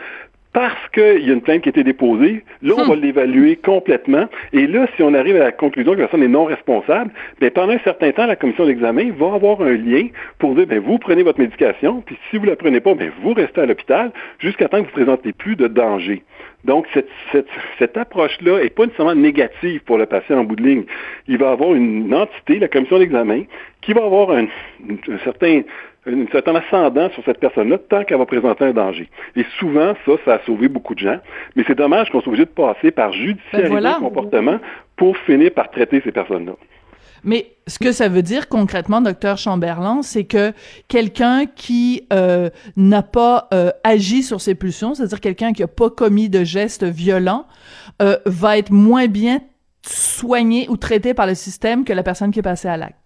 parce qu'il y a une plainte qui a été déposée, là, on va hmm. l'évaluer complètement. Et là, si on arrive à la conclusion que la personne est non responsable, bien, pendant un certain temps, la commission d'examen va avoir un lien pour dire, bien, vous prenez votre médication, puis si vous la prenez pas, bien, vous restez à l'hôpital jusqu'à temps que vous ne présentez plus de danger. Donc, cette, cette, cette approche-là n'est pas nécessairement négative pour le patient en bout de ligne. Il va avoir une entité, la commission d'examen, qui va avoir un, un certain un certain ascendant sur cette personne-là tant qu'elle va présenter un danger. Et souvent, ça, ça a sauvé beaucoup de gens. Mais c'est dommage qu'on soit obligé de passer par judiciariser ben le comportement pour finir par traiter ces personnes-là. Mais ce que ça veut dire concrètement, docteur Chamberlain, c'est que quelqu'un qui euh, n'a pas euh, agi sur ses pulsions, c'est-à-dire quelqu'un qui n'a pas commis de gestes violents, euh, va être moins bien soigné ou traité par le système que la personne qui est passée à l'acte.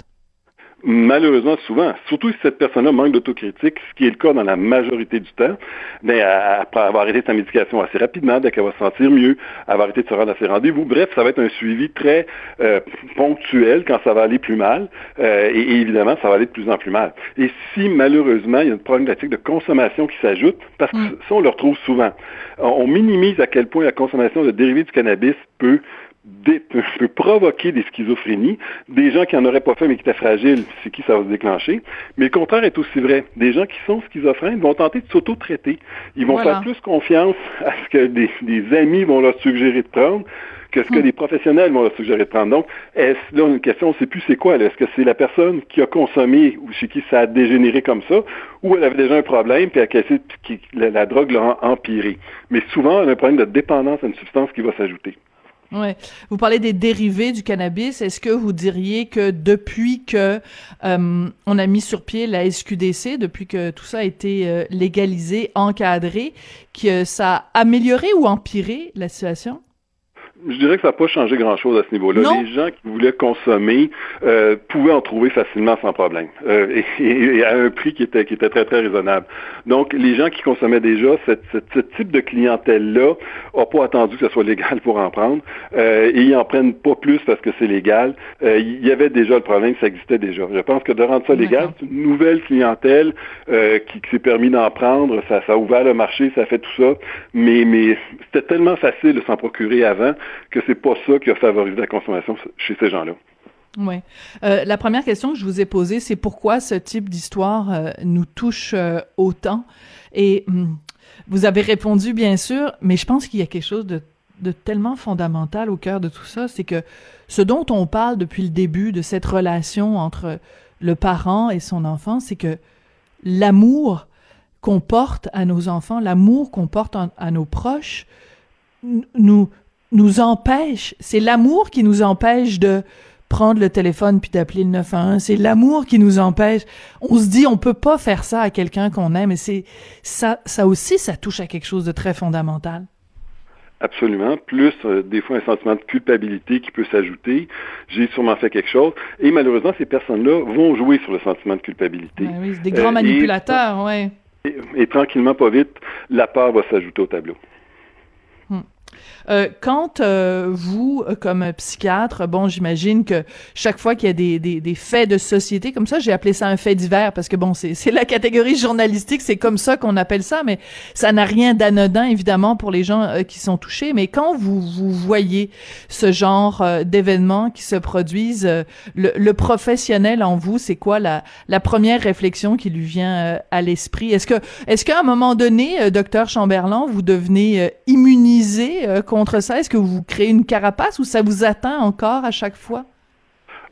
Malheureusement, souvent, surtout si cette personne-là manque d'autocritique, ce qui est le cas dans la majorité du temps, ben, après avoir arrêté sa médication assez rapidement, dès qu'elle va se sentir mieux, va arrêter de se rendre à ses rendez-vous. Bref, ça va être un suivi très euh, ponctuel quand ça va aller plus mal, euh, et, évidemment, ça va aller de plus en plus mal. Et si malheureusement, il y a une problématique de consommation qui s'ajoute, parce que mm. ça, on le retrouve souvent. On minimise à quel point la consommation de dérivés du cannabis peut peut, provoquer des schizophrénies. Des gens qui n'en auraient pas fait mais qui étaient fragiles, c'est qui ça va se déclencher. Mais le contraire est aussi vrai. Des gens qui sont schizophrènes vont tenter de s'auto-traiter. Ils vont faire plus confiance à ce que des, amis vont leur suggérer de prendre que ce que hmm. des professionnels vont leur suggérer de prendre. Donc, est-ce là une question, on ne sait plus c'est quoi. Est-ce que c'est la personne qui a consommé ou chez qui ça a dégénéré comme ça, ou elle avait déjà un problème puis elle a la, la drogue l'a empiré. Mais souvent, on a un problème de dépendance à une substance qui va s'ajouter. Ouais. Vous parlez des dérivés du cannabis. Est-ce que vous diriez que depuis que euh, on a mis sur pied la SQDC, depuis que tout ça a été euh, légalisé, encadré, que ça a amélioré ou empiré la situation? Je dirais que ça n'a pas changé grand-chose à ce niveau-là. Les gens qui voulaient consommer euh, pouvaient en trouver facilement sans problème euh, et, à un prix qui était, qui était très, très raisonnable. Donc, les gens qui consommaient déjà, ce type de clientèle-là n'a pas attendu que ce soit légal pour en prendre euh, et ils en prennent pas plus parce que c'est légal. Euh, il y avait déjà le problème, ça existait déjà. Je pense que de rendre ça légal, c'est une nouvelle clientèle euh, qui, s'est permis d'en prendre. Ça, ça a ouvert le marché, ça a fait tout ça. Mais, mais c'était tellement facile de s'en procurer avant que c'est pas ça qui a favorisé la consommation chez ces gens-là. Oui. Euh, la première question que je vous ai posée, c'est pourquoi ce type d'histoire euh, nous touche euh, autant? Et hum, vous avez répondu, bien sûr, mais je pense qu'il y a quelque chose de tellement fondamental au cœur de tout ça, c'est que ce dont on parle depuis le début de cette relation entre le parent et son enfant, c'est que l'amour qu'on porte à nos enfants, l'amour qu'on porte à nos proches, nous nous empêche, c'est l'amour qui nous empêche de prendre le téléphone puis d'appeler le 911, c'est l'amour qui nous empêche. On se dit on peut pas faire ça à quelqu'un qu'on aime et c'est ça ça aussi ça touche à quelque chose de très fondamental. Absolument. Plus, euh, des fois, un sentiment de culpabilité qui peut s'ajouter. J'ai sûrement fait quelque chose. Et malheureusement, ces personnes-là vont jouer sur le sentiment de culpabilité. Ben oui, c'est des grands euh, manipulateurs, oui. Et, tranquillement, pas vite, la peur va s'ajouter au tableau. Euh, quand euh, vous, euh, comme psychiatre, bon, j'imagine que chaque fois qu'il y a des, des, des, faits de société comme ça, j'ai appelé ça un fait divers parce que bon, c'est la catégorie journalistique, c'est comme ça qu'on appelle ça, mais ça n'a rien d'anodin évidemment pour les gens qui sont touchés. Mais quand vous vous voyez ce genre d'événements qui se produisent, le, le, professionnel en vous, c'est quoi la, la première réflexion qui lui vient à l'esprit? Est-ce que est-ce qu'à un moment donné, docteur Chamberlain, vous devenez immunisé contre ça? Est-ce que vous créez une carapace ou ça vous atteint encore à chaque fois?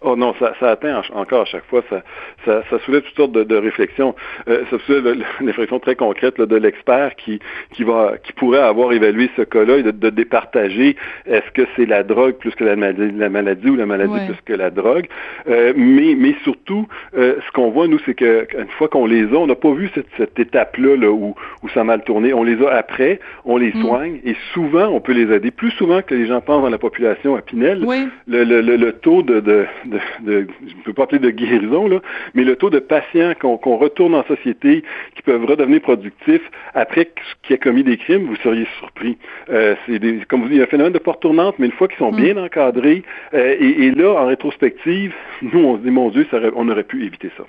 Oh non, ça, ça atteint encore à chaque fois, ça, ça, ça soulève toutes sortes de, de réflexions. Euh, ça soulève une réflexion très concrète là, de l'expert qui, qui va qui pourrait avoir évalué ce cas-là et de, de départager est-ce que c'est la drogue plus que la maladie, la maladie ou la maladie plus que la drogue. Euh, mais, mais surtout, euh, ce qu'on voit, nous, c'est qu'une fois qu'on les a, on n'a pas vu cette, cette étape-là là, où, où ça a mal tourné. On les a après, on les mm. soigne et souvent, on peut les aider. Plus souvent que les gens pensent dans la population à Pinel, le, le, le, taux de, de de, je ne peux pas appeler de guérison, là, mais le taux de patients qu'on retourne en société, qui peuvent redevenir productifs après qui a commis des crimes, vous seriez surpris. Euh, c'est comme vous dites, il y a un phénomène de porte tournante, mais une fois qu'ils sont mm. bien encadrés, euh, et, là, en rétrospective, nous, on se dit, mon Dieu, on aurait pu éviter ça.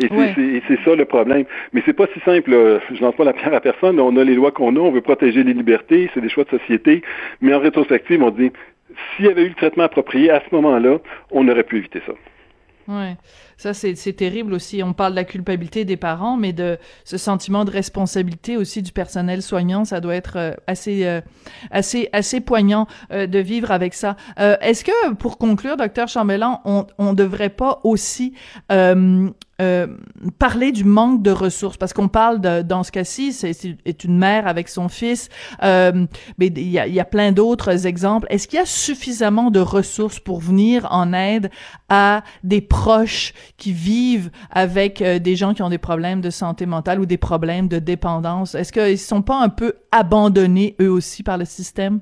Et c'est ça le problème. Mais c'est pas si simple. Je lance pas la pierre à personne. On a les lois qu'on a, on veut protéger les libertés, c'est des choix de société. Mais en rétrospective, on dit s'il y avait eu le traitement approprié à ce moment-là, on aurait pu éviter ça. Oui, ça c'est terrible aussi. On parle de la culpabilité des parents, mais de ce sentiment de responsabilité aussi du personnel soignant, ça doit être euh, assez euh, assez assez poignant euh, de vivre avec ça. Est-ce que pour conclure, docteur Chambellan, on on devrait pas aussi euh, parler du manque de ressources parce qu'on parle de, dans ce cas-ci c'est est une mère avec son fils euh, mais il y a, y a plein d'autres exemples. Est-ce qu'il y a suffisamment de ressources pour venir en aide à des proches qui vivent avec euh, des gens qui ont des problèmes de santé mentale ou des problèmes de dépendance? Est-ce qu'ils sont pas un peu abandonnés eux aussi par le système?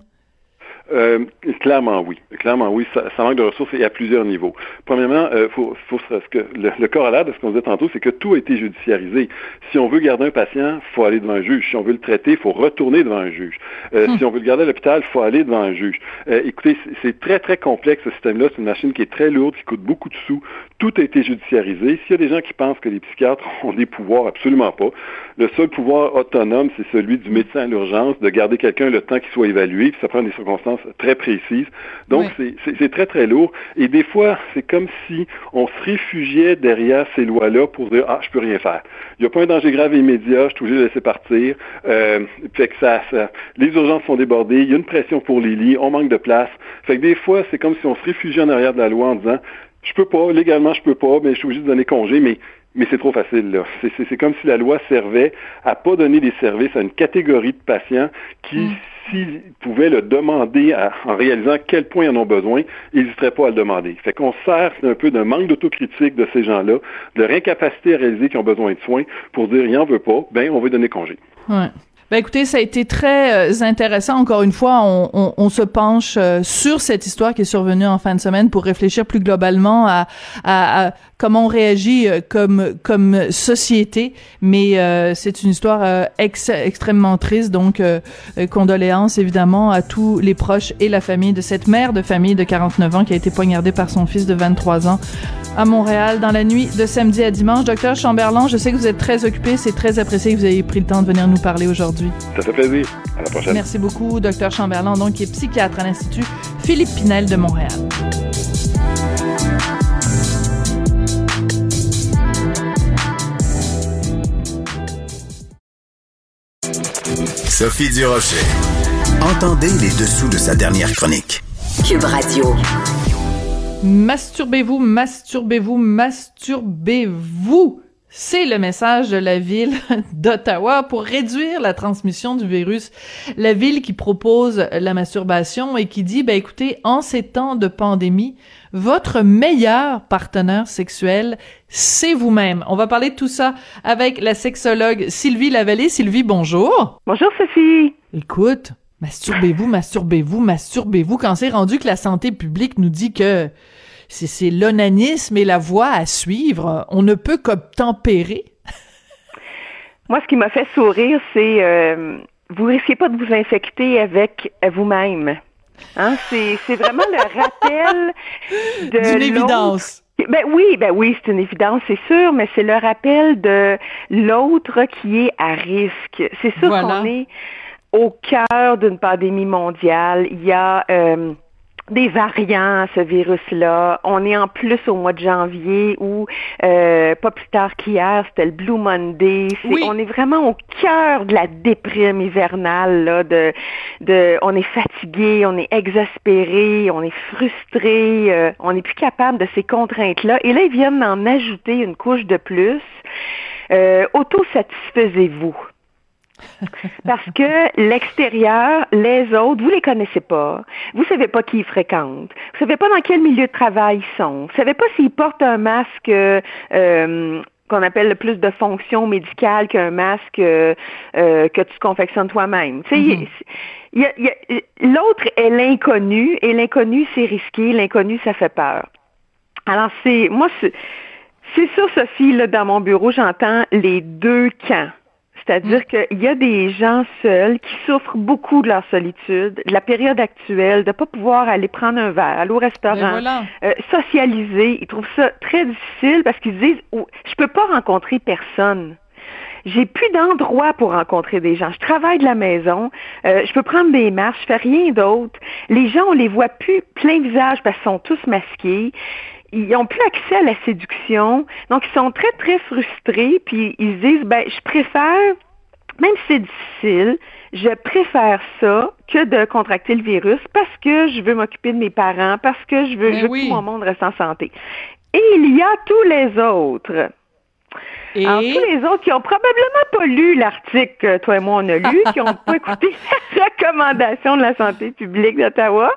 Euh, clairement oui. Clairement oui. Ça, ça, manque de ressources et à plusieurs niveaux. Premièrement, euh, faut, faut ce que le, le corollaire de ce qu'on disait tantôt, c'est que tout a été judiciarisé. Si on veut garder un patient, faut aller devant un juge. Si on veut le traiter, il faut retourner devant un juge. Euh, hmm. Si on veut le garder à l'hôpital, faut aller devant un juge. Euh, écoutez, c'est très très complexe ce système-là. C'est une machine qui est très lourde, qui coûte beaucoup de sous. Tout a été judiciarisé. S'il y a des gens qui pensent que les psychiatres ont des pouvoirs, absolument pas. Le seul pouvoir autonome, c'est celui du médecin à l'urgence, de garder quelqu'un le temps qu'il soit évalué, puis ça prend des circonstances très précises. Donc, c'est très, très lourd. Et des fois, c'est comme si on se réfugiait derrière ces lois-là pour dire, ah, je peux rien faire. Il n'y a pas un danger grave immédiat, je suis obligé de laisser partir. Euh, fait que ça, ça, les urgences sont débordées, il y a une pression pour les lits, on manque de place. Fait que des fois, c'est comme si on se réfugiait en arrière de la loi en disant, je peux pas, légalement, je peux pas, mais je suis obligé de donner congé, mais mais c'est trop facile. là. C'est- C'est c'est comme si la loi servait à pas donner des services à une catégorie de patients qui, Mm. s'ils pouvaient le demander à- en réalisant à quel point ils en ont besoin, ils n'hésiteraient pas à le demander. Fait qu'on sert un peu d'un manque d'autocritique de ces gens-là, de leur incapacité à réaliser qu'ils ont besoin de soins pour dire, il en veut pas, ben on lui donner congé. Ouais. Ben écoutez, ça a été très euh, intéressant. Encore une fois, on, on, on se penche euh, sur cette histoire qui est survenue en fin de semaine pour réfléchir plus globalement à, à, à comment on réagit euh, comme comme société. Mais euh, c'est une histoire euh, ex- extrêmement triste. Donc, euh, condoléances évidemment à tous les proches et la famille de cette mère de famille de 49 ans qui a été poignardée par son fils de 23 ans à Montréal dans la nuit de samedi à dimanche. Docteur Chamberlain, je sais que vous êtes très occupé. C'est très apprécié que vous ayez pris le temps de venir nous parler aujourd'hui. Ça fait plaisir. À la prochaine. Merci beaucoup, Docteur Chamberlain, donc, qui est psychiatre à l'Institut Philippe Pinel de Montréal. Sophie Durocher. Entendez les dessous de sa dernière chronique. Cube Radio. Masturbez-vous, masturbez-vous, masturbez-vous. C'est le message de la ville d'Ottawa pour réduire la transmission du virus. La ville qui propose la masturbation et qui dit, ben écoutez, en ces temps de pandémie, votre meilleur partenaire sexuel, c'est vous-même. On va parler de tout ça avec la sexologue Sylvie Lavallée. Sylvie, bonjour. Bonjour Sophie. Écoute, masturbez-vous, masturbez-vous, masturbez-vous. Quand c'est rendu que la santé publique nous dit que c'est, c'est l'onanisme et la voie à suivre, on ne peut qu'obtempérer. Moi, ce qui m'a fait sourire, c'est euh, vous risquez pas de vous infecter avec vous-même. Hein? C'est, c'est vraiment le rappel de D'une évidence. Ben oui, ben oui, c'est une évidence, c'est sûr, mais c'est le rappel de l'autre qui est à risque. C'est sûr Voilà. qu'on est au cœur d'une pandémie mondiale. Il y a euh, des variants à ce virus-là. On est en plus au mois de janvier où, euh, pas plus tard qu'hier, c'était le Blue Monday. Oui. On est vraiment au cœur de la déprime hivernale. Là, de, de, on est fatigué, on est exaspéré, on est frustré, euh, on n'est plus capable de ces contraintes-là. Et là, ils viennent en ajouter une couche de plus. Euh, Autosatisfaisez-vous. Parce que l'extérieur, les autres, vous les connaissez pas. Vous savez pas qui ils fréquentent. Vous savez pas dans quel milieu de travail ils sont. Vous savez pas s'ils portent un masque euh, euh, qu'on appelle le plus de fonction médicale qu'un masque euh, euh, que tu confectionnes toi-même. Tu sais, a- l'autre est l'inconnu et l'inconnu c'est risqué, l'inconnu ça fait peur. Alors c'est moi c'est c'est sûr Sophie là dans mon bureau j'entends les deux camps. C'est-à-dire qu'il y a des gens seuls qui souffrent beaucoup de leur solitude, de la période actuelle, de pas pouvoir aller prendre un verre, aller au restaurant, Ben voilà. euh, socialiser. Ils trouvent ça très difficile parce qu'ils se disent oh, je peux pas rencontrer personne. J'ai plus d'endroit pour rencontrer des gens. Je travaille de la maison, euh, je peux prendre des marches, je fais rien d'autre. Les gens, on les voit plus plein visage parce qu'ils sont tous masqués. Ils ont plus accès à la séduction. Donc, ils sont très, très frustrés. Puis, ils se disent, ben, je préfère, même si c'est difficile, je préfère ça que de contracter le virus parce que je veux m'occuper de mes parents, parce que je veux, Ben je veux oui. que tout mon monde reste en santé. Et il y a tous les autres. Et Alors, tous les autres qui ont probablement pas lu l'article que toi et moi on a lu, qui n'ont pas écouté la recommandation de la santé publique d'Ottawa,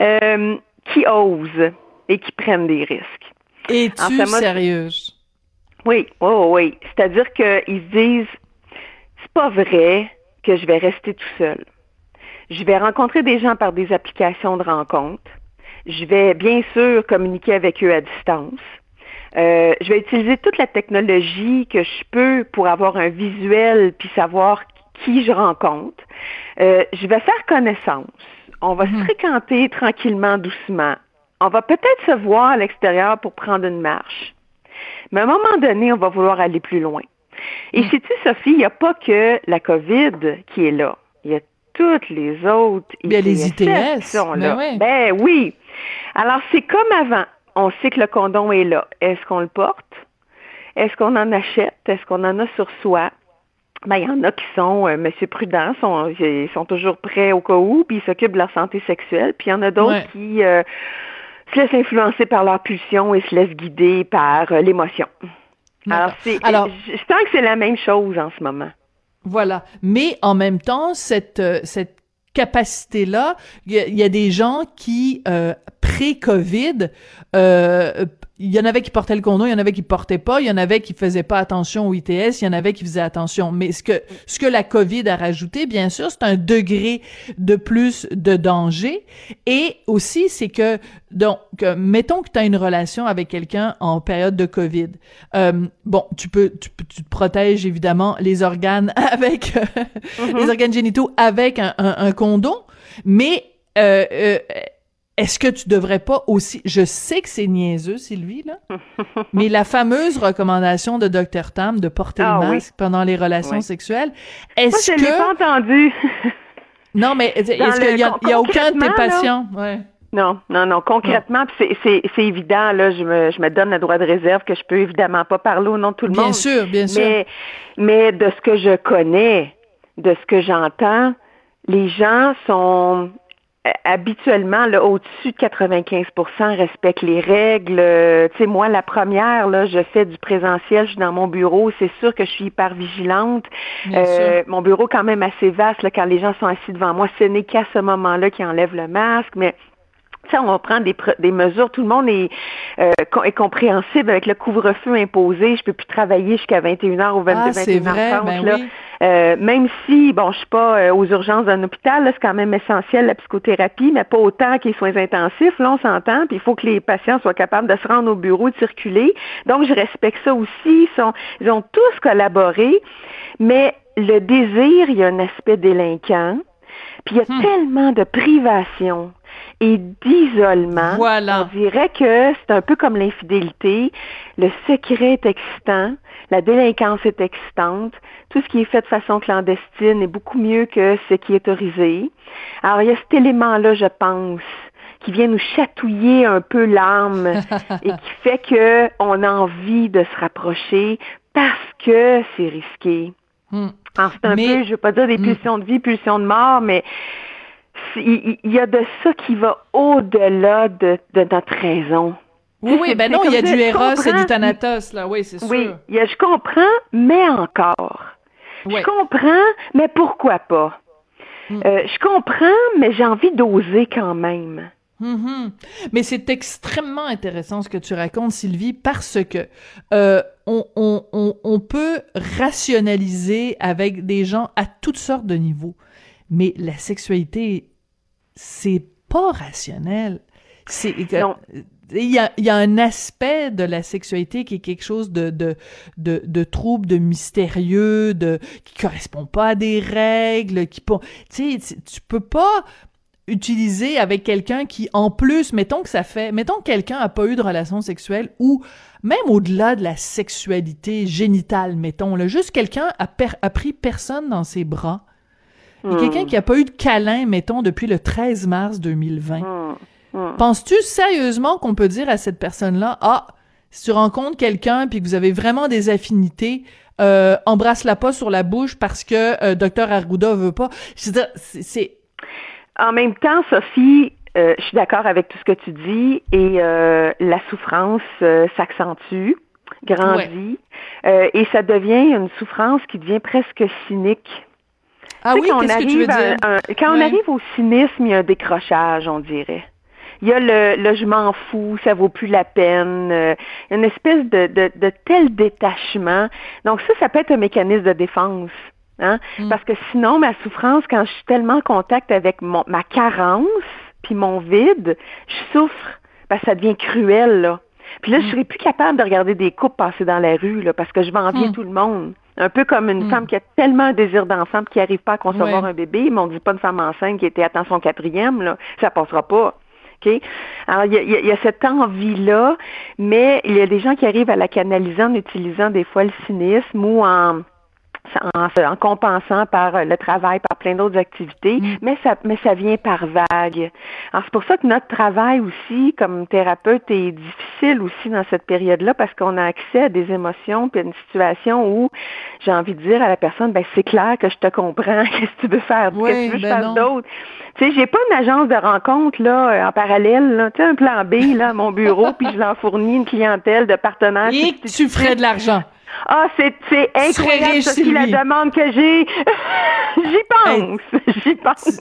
euh, qui osent et qui prennent des risques. es-tu moi, sérieuse? Oui, oui, oui, oui. C'est-à-dire qu'ils se disent, c'est pas vrai que je vais rester tout seul. Je vais rencontrer des gens par des applications de rencontres. Je vais bien sûr communiquer avec eux à distance. Euh, je vais utiliser toute la technologie que je peux pour avoir un visuel puis savoir qui je rencontre. Euh, je vais faire connaissance. On va se fréquenter tranquillement, doucement. On va peut-être se voir à l'extérieur pour prendre une marche. Mais à un moment donné, on va vouloir aller plus loin. Et sais-tu, Sophie, il n'y a pas que la COVID qui est là. Il y a toutes les autres Bien, les ITS, qui sont ben là. ouais. Ben oui. Alors, c'est comme avant. On sait que le condom est là. Est-ce qu'on le porte? Est-ce qu'on en achète? Est-ce qu'on en a sur soi? Ben, il y en a qui sont, euh, Monsieur Prudent, sont, ils sont toujours prêts au cas où, puis ils s'occupent de leur santé sexuelle. Puis il y en a d'autres Ouais. qui euh, se laissent influencer par leur pulsion et se laissent guider par euh, l'émotion. Alors, c'est, Alors, je sens que c'est la même chose en ce moment. Voilà. Mais en même temps, cette, euh, cette capacité-là, il y, a des gens qui, euh, pré-COVID, euh, il y en avait qui portaient le condom, il y en avait qui portaient pas, il y en avait qui faisaient pas attention au ITS, il y en avait qui faisaient attention. Mais ce que ce que la COVID a rajouté, bien sûr, c'est un degré de plus de danger. Et aussi, c'est que donc mettons que tu as une relation avec quelqu'un en période de COVID. Euh, bon, tu peux tu, tu te protèges évidemment les organes avec mm-hmm. les organes génitaux avec un, un, un condom, mais euh, euh, est-ce que tu devrais pas aussi, je sais que c'est niaiseux, Sylvie, là, mais la fameuse recommandation de Dr Tam de porter le ah masque pendant les relations sexuelles, est-ce que... je l'ai pas entendu. non, mais est-ce qu'il y, a, aucun de tes patients? Ouais. Non, non, non. Concrètement, c'est évident, là, je me, je me donne le droit de réserve que je peux évidemment pas parler au nom de tout le monde. Bien sûr, bien sûr. Mais, mais de ce que je connais, de ce que j'entends, les gens sont habituellement, là, au-dessus de 95% respectent les règles. Euh, tu sais, moi, la première, là, je fais du présentiel, je suis dans mon bureau, c'est sûr que je suis hyper vigilante. Euh, mon bureau quand même assez vaste, là, quand les gens sont assis devant moi, ce n'est qu'à ce moment-là qu'ils enlèvent le masque, mais ça, on prend des, des mesures. Tout le monde est, euh, est compréhensible avec le couvre-feu imposé. Je peux plus travailler jusqu'à 21h ou 22, ah, 21h30. Ben là. Euh, même si, bon, je suis pas euh, aux urgences d'un hôpital, c'est quand même essentiel la psychothérapie, mais pas autant que les soins intensifs. Là, on s'entend. Puis il faut que les patients soient capables de se rendre au bureau, de circuler. Donc, je respecte ça aussi. Ils, sont, ils ont tous collaboré, mais le désir, il y a un aspect délinquant. Puis il y a hmm. tellement de privation et d'isolement. Voilà. On dirait que c'est un peu comme l'infidélité. Le secret est excitant, la délinquance est excitante, tout ce qui est fait de façon clandestine est beaucoup mieux que ce qui est autorisé. Alors il y a cet élément-là, je pense, qui vient nous chatouiller un peu l'âme et qui fait que on a envie de se rapprocher parce que c'est risqué. Hmm. c'est un peu, je veux pas dire des hmm. pulsions de vie, pulsions de mort, mais il, y a de ça qui va au-delà de, notre raison. Oui, oui, ben non, il y a du Eros et du Thanatos, là, oui, c'est sûr. Oui, je comprends, mais encore. Je comprends, mais pourquoi pas? Hmm. Euh, je comprends, mais j'ai envie d'oser quand même. Mm-hmm. Mais c'est extrêmement intéressant ce que tu racontes, Sylvie, parce que euh, on, on, on, peut rationaliser avec des gens à toutes sortes de niveaux. Mais la sexualité, c'est pas rationnel. C'est il y a, y a, un aspect de la sexualité qui est quelque chose de de de, de trouble, de mystérieux, de qui correspond pas à des règles, qui tu sais tu peux pas utiliser avec quelqu'un qui en plus mettons que ça fait mettons que quelqu'un a pas eu de relation sexuelle ou même au-delà de la sexualité génitale mettons là juste quelqu'un a, a pris personne dans ses bras quelqu'un qui a pas eu de câlin, mettons, depuis le 13 mars 2020. Hmm. hmm. Penses-tu sérieusement qu'on peut dire à cette personne-là, ah, si tu rencontres quelqu'un puis que vous avez vraiment des affinités, euh, embrasse-la pas sur la bouche parce que euh, docteur Arruda veut pas. c'est... En même temps, Sophie, euh, je suis d'accord avec tout ce que tu dis et euh, la souffrance euh, s'accentue, grandit et ça devient une souffrance qui devient presque cynique. Ah oui, que tu veux dire? quand on arrive au cynisme, il y a un décrochage, on dirait. Il y a le, le je m'en fous, ça vaut plus la peine, euh, une espèce de, de, de, tel détachement. Donc ça, ça peut être un mécanisme de défense. Hein? Mm. Parce que sinon, ma souffrance, quand je suis tellement en contact avec mon, ma carence, puis mon vide, je souffre. Parce que ça devient cruel, là. Puis là, je mm. serais plus capable de regarder des couples passer dans la rue, là, parce que je vais envier mm. tout le monde. Un peu comme une mm. femme qui a tellement un désir d'enfant qui n'arrive pas à concevoir un bébé, mais on dit pas une femme enceinte qui était à son quatrième, là, ça passera pas. OK? Alors, il y a, cette envie-là, mais il y a des gens qui arrivent à la canaliser en utilisant des fois le cynisme ou en en, compensant par euh, le travail, par plein d'autres activités, mm. mais ça mais ça vient par vague. Alors c'est pour ça que notre travail aussi comme thérapeute est difficile aussi dans cette période-là parce qu'on a accès à des émotions puis à une situation où j'ai envie de dire à la personne ben c'est clair que je te comprends, qu'est-ce que tu veux faire, qu'est-ce que tu veux ben faire d'autre. Tu sais, j'ai pas une agence de rencontre là en parallèle, là, tu sais un plan B là, à mon bureau puis je leur fournis une clientèle de partenaires. Et tu ferais de l'argent. Ah, c'est, c'est incroyable, c'est la demande que j'ai. J'y pense. J'y pense.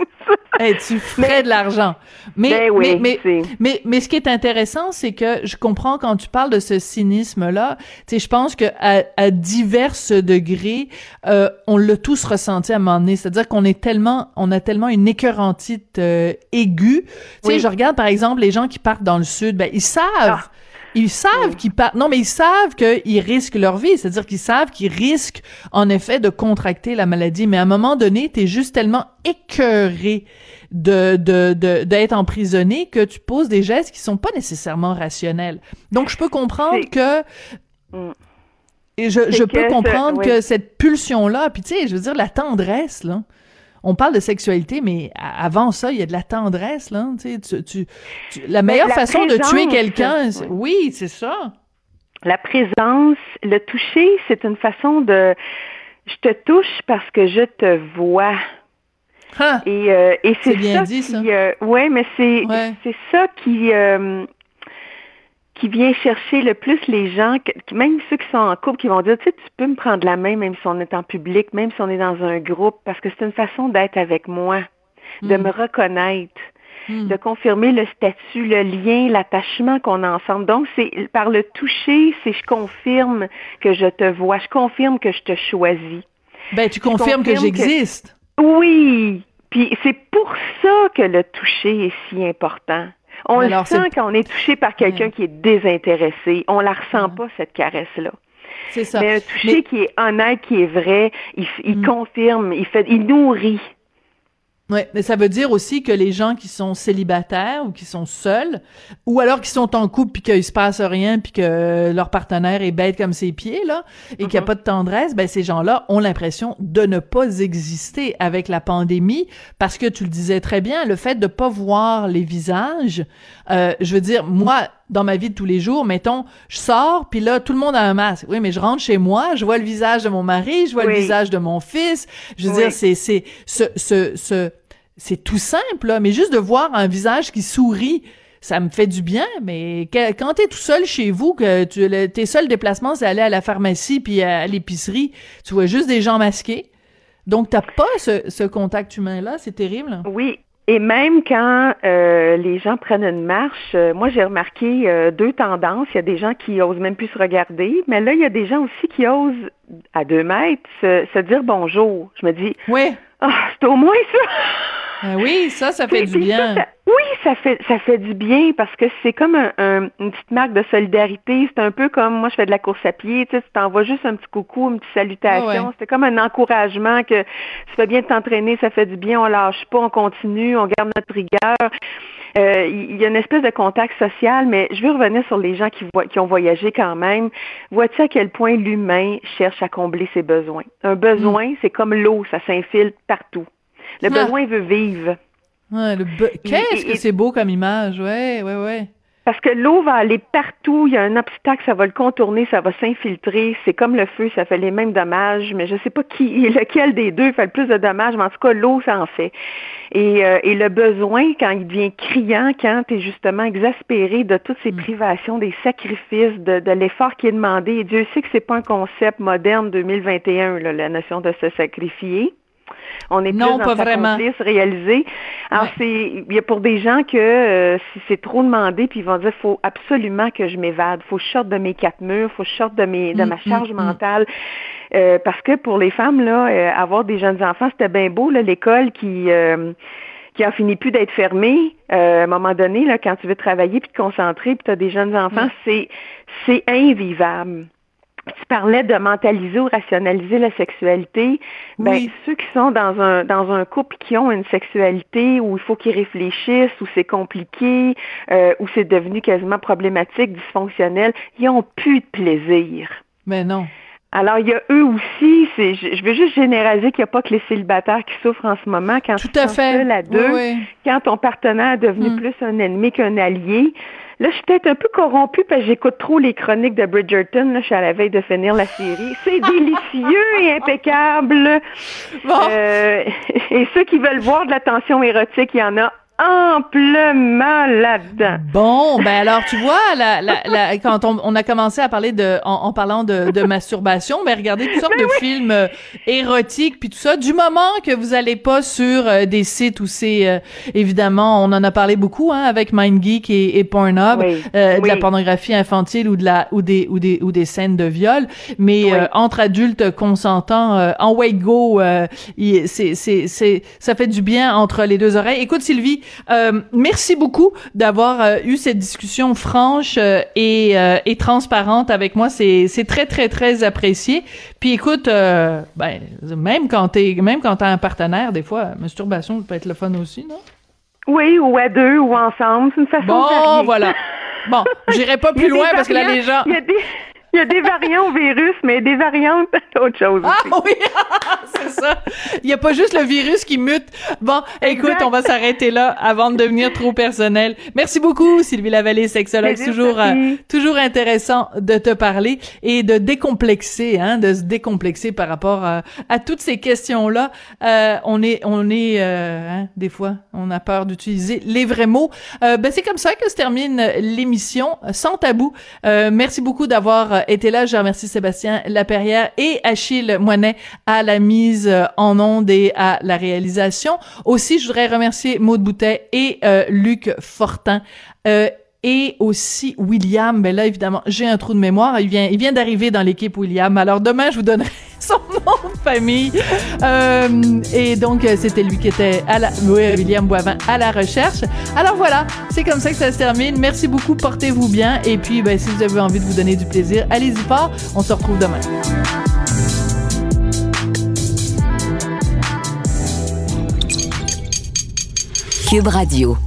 Hey, tu ferais de l'argent. Mais, ben oui, mais, mais, mais, ce qui est intéressant, c'est que je comprends quand tu parles de ce cynisme-là, tu sais, je pense que à, à divers degrés, euh, on l'a tous ressenti à un moment donné. C'est-à-dire qu'on est tellement, on a tellement une écœurantite euh, aiguë. Tu sais, je regarde, par exemple, les gens qui partent dans le sud, ben, ils savent. Ah. Ils savent qu'ils partent. Non, mais ils savent qu'ils risquent leur vie. C'est-à-dire qu'ils savent qu'ils risquent, en effet, de contracter la maladie. Mais à un moment donné, t'es juste tellement écœuré de, de, de, d'être emprisonné que tu poses des gestes qui sont pas nécessairement rationnels. Donc, je peux comprendre que, mm. et je, je peux comprendre que cette pulsion-là, puis tu sais, je veux dire, la tendresse, là, on parle de sexualité, mais avant ça, il y a de la tendresse, là. Tu, tu, la meilleure façon de tuer quelqu'un, oui, c'est ça. La présence, le toucher, c'est une façon de. Je te touche parce que je te vois. Ah, et, euh, et c'est bien dit, ça. Euh, ouais, mais c'est c'est ça qui euh, qui vient chercher le plus les gens, même ceux qui sont en couple, qui vont dire, tu sais, tu peux me prendre la main même si on est en public, même si on est dans un groupe, parce que c'est une façon d'être avec moi, de hmm. me reconnaître, hmm. de confirmer le statut, le lien, l'attachement qu'on a ensemble. Donc, c'est par le toucher, c'est je confirme que je te vois, je confirme que je te choisis. Ben, tu confirmes que j'existe. Oui. Puis c'est pour ça que le toucher est si important. On le sent quand on est touché par quelqu'un qui est désintéressé. On la ressent pas, cette caresse-là. C'est ça. Mais un toucher qui est honnête, qui est vrai, il, il mm. confirme, il fait, il nourrit. Oui, mais ça veut dire aussi que les gens qui sont célibataires ou qui sont seuls, ou alors qui sont en couple puis qu'il se passe rien puis que leur partenaire est bête comme ses pieds là et qu'il n'y a mm-hmm. pas de tendresse, ben ces gens-là ont l'impression de ne pas exister avec la pandémie parce que tu le disais très bien, le fait de pas voir les visages, euh, je veux dire moi dans ma vie de tous les jours, mettons, je sors, puis là, tout le monde a un masque. Oui, mais je rentre chez moi, je vois le visage de mon mari, je vois le visage de mon fils. Je veux dire, c'est, c'est, ce, ce, ce, c'est tout simple, là, mais juste de voir un visage qui sourit, ça me fait du bien, mais quand t'es tout seul chez vous, que tu, tes seuls déplacements, c'est aller à la pharmacie puis à, l'épicerie, tu vois juste des gens masqués. Donc, t'as pas ce, ce contact humain-là, c'est terrible. Oui, et même quand euh, les gens prennent une marche, euh, moi j'ai remarqué euh, deux tendances. Il y a des gens qui osent même plus se regarder, mais là il y a des gens aussi qui osent à deux mètres se, dire bonjour. Je me dis, oui, ah, c'est au moins ça. Ben oui, ça, ça fait du bien. oui, ça fait ça fait du bien parce que c'est comme un, une petite marque de solidarité. C'est un peu comme moi, je fais de la course à pied. Tu sais, tu t'envoies juste un petit coucou, une petite salutation. C'est comme un encouragement que tu fais bien de t'entraîner, ça fait du bien. On lâche pas, on continue, on garde notre rigueur. Euh, il y a une espèce de contact social, mais je veux revenir sur les gens qui, qui ont voyagé quand même. Vois-tu à quel point l'humain cherche à combler ses besoins? Un besoin, mm. c'est comme l'eau, ça s'infiltre partout. Le ah. besoin veut vivre. Qu'est-ce que c'est beau comme image, ouais, ouais, ouais. Parce que l'eau va aller partout, il y a un obstacle, ça va le contourner, ça va s'infiltrer. C'est comme le feu, ça fait les mêmes dommages, mais je ne sais pas qui, lequel des deux fait le plus de dommages, mais en tout cas, l'eau, ça en fait. Et, euh, et le besoin, quand il devient criant, quand tu es justement exaspéré de toutes ces mm. privations, des sacrifices, de, de l'effort qui est demandé, et Dieu sait que c'est pas un concept moderne 2021, là, la notion de se sacrifier. On est non, plus pas vraiment. réalisé. Alors c'est il y a pour des gens que euh, si c'est trop demandé, puis ils vont dire faut absolument que je m'évade, faut que je sorte de mes quatre murs, faut que je sorte de mes de ma mm, charge mm, mm. mentale. Euh, parce que pour les femmes là, euh, avoir des jeunes enfants, c'était bien beau là l'école qui qui en finit plus d'être fermée à un moment donné là quand tu veux travailler puis te concentrer puis tu as des jeunes enfants, c'est c'est invivable tu parlais de mentaliser ou rationaliser la sexualité. Ben, ceux qui sont dans un dans un couple qui ont une sexualité où il faut qu'ils réfléchissent, où c'est compliqué, euh, où c'est devenu quasiment problématique, dysfonctionnel, ils ont plus de plaisir. Mais non. Alors, il y a eux aussi, c'est, je, veux juste généraliser qu'il n'y a pas que les célibataires qui souffrent en ce moment. Quand Tout à fait. seul à deux, quand ton partenaire est devenu Mm. plus un ennemi qu'un allié, Là, je suis peut-être un peu corrompue parce que j'écoute trop les chroniques de Bridgerton. Là, je suis à la veille de finir la série. C'est délicieux et impeccable. Bon. Euh, et ceux qui veulent voir de la tension érotique, il y en a amplement là-dedans. Bon, ben alors tu vois, la, la, la, quand on, on, a commencé à parler de, en, en parlant de, de, masturbation, ben regardez toutes sortes Ben de oui. films euh, érotiques puis tout ça. Du moment que vous allez pas sur euh, des sites où c'est euh, évidemment, on en a parlé beaucoup hein, avec MindGeek et, et Pornhub, Oui. euh, de la pornographie infantile ou de la ou des ou des ou des scènes de viol, mais euh, entre adultes consentants, euh, en way go, euh, c'est c'est c'est ça fait du bien entre les deux oreilles. Écoute Sylvie, euh, merci beaucoup d'avoir euh, eu cette discussion franche euh, et, euh, et transparente avec moi. C'est c'est très très très apprécié. Puis écoute, euh, ben même quand t'es même quand t'as un partenaire, des fois masturbation peut être le fun aussi, non? Oui, ou à deux, ou ensemble. C'est une façon de Bon, voilà. Bon, j'irai pas plus loin parce que là les gens. Il y a des, il y a des variants au virus, mais des variantes d'autres choses Ah oui, c'est ça. Il y a pas juste le virus qui mute. Bon, écoute, Exact. on va s'arrêter là avant de devenir trop personnel. Merci beaucoup, Sylvie Lavallée, sexologue. C'est Plaisir, toujours, euh, toujours intéressant de te parler et de décomplexer, hein, de se décomplexer par rapport à, à toutes ces questions-là. Euh, on est, on est, euh, hein, des fois, on a peur d'utiliser les vrais mots. Euh, ben c'est comme ça que se termine l'émission sans tabou. Euh, merci beaucoup d'avoir euh, été là. Je remercie Sébastien Laperrière et Achille Moinet à la mise euh, en onde et à la réalisation. Aussi, je voudrais remercier Maud Boutet et euh, Luc Fortin. Et aussi William, ben là évidemment j'ai un trou de mémoire, il vient, il vient d'arriver dans l'équipe William. Alors demain je vous donnerai son nom de famille. Euh, et donc euh, c'était lui qui était à la, oui, William Boivin à la recherche. Alors voilà, c'est comme ça que ça se termine. Merci beaucoup, portez-vous bien et puis ben si vous avez envie de vous donner du plaisir, allez-y fort. On se retrouve demain. Cube Radio.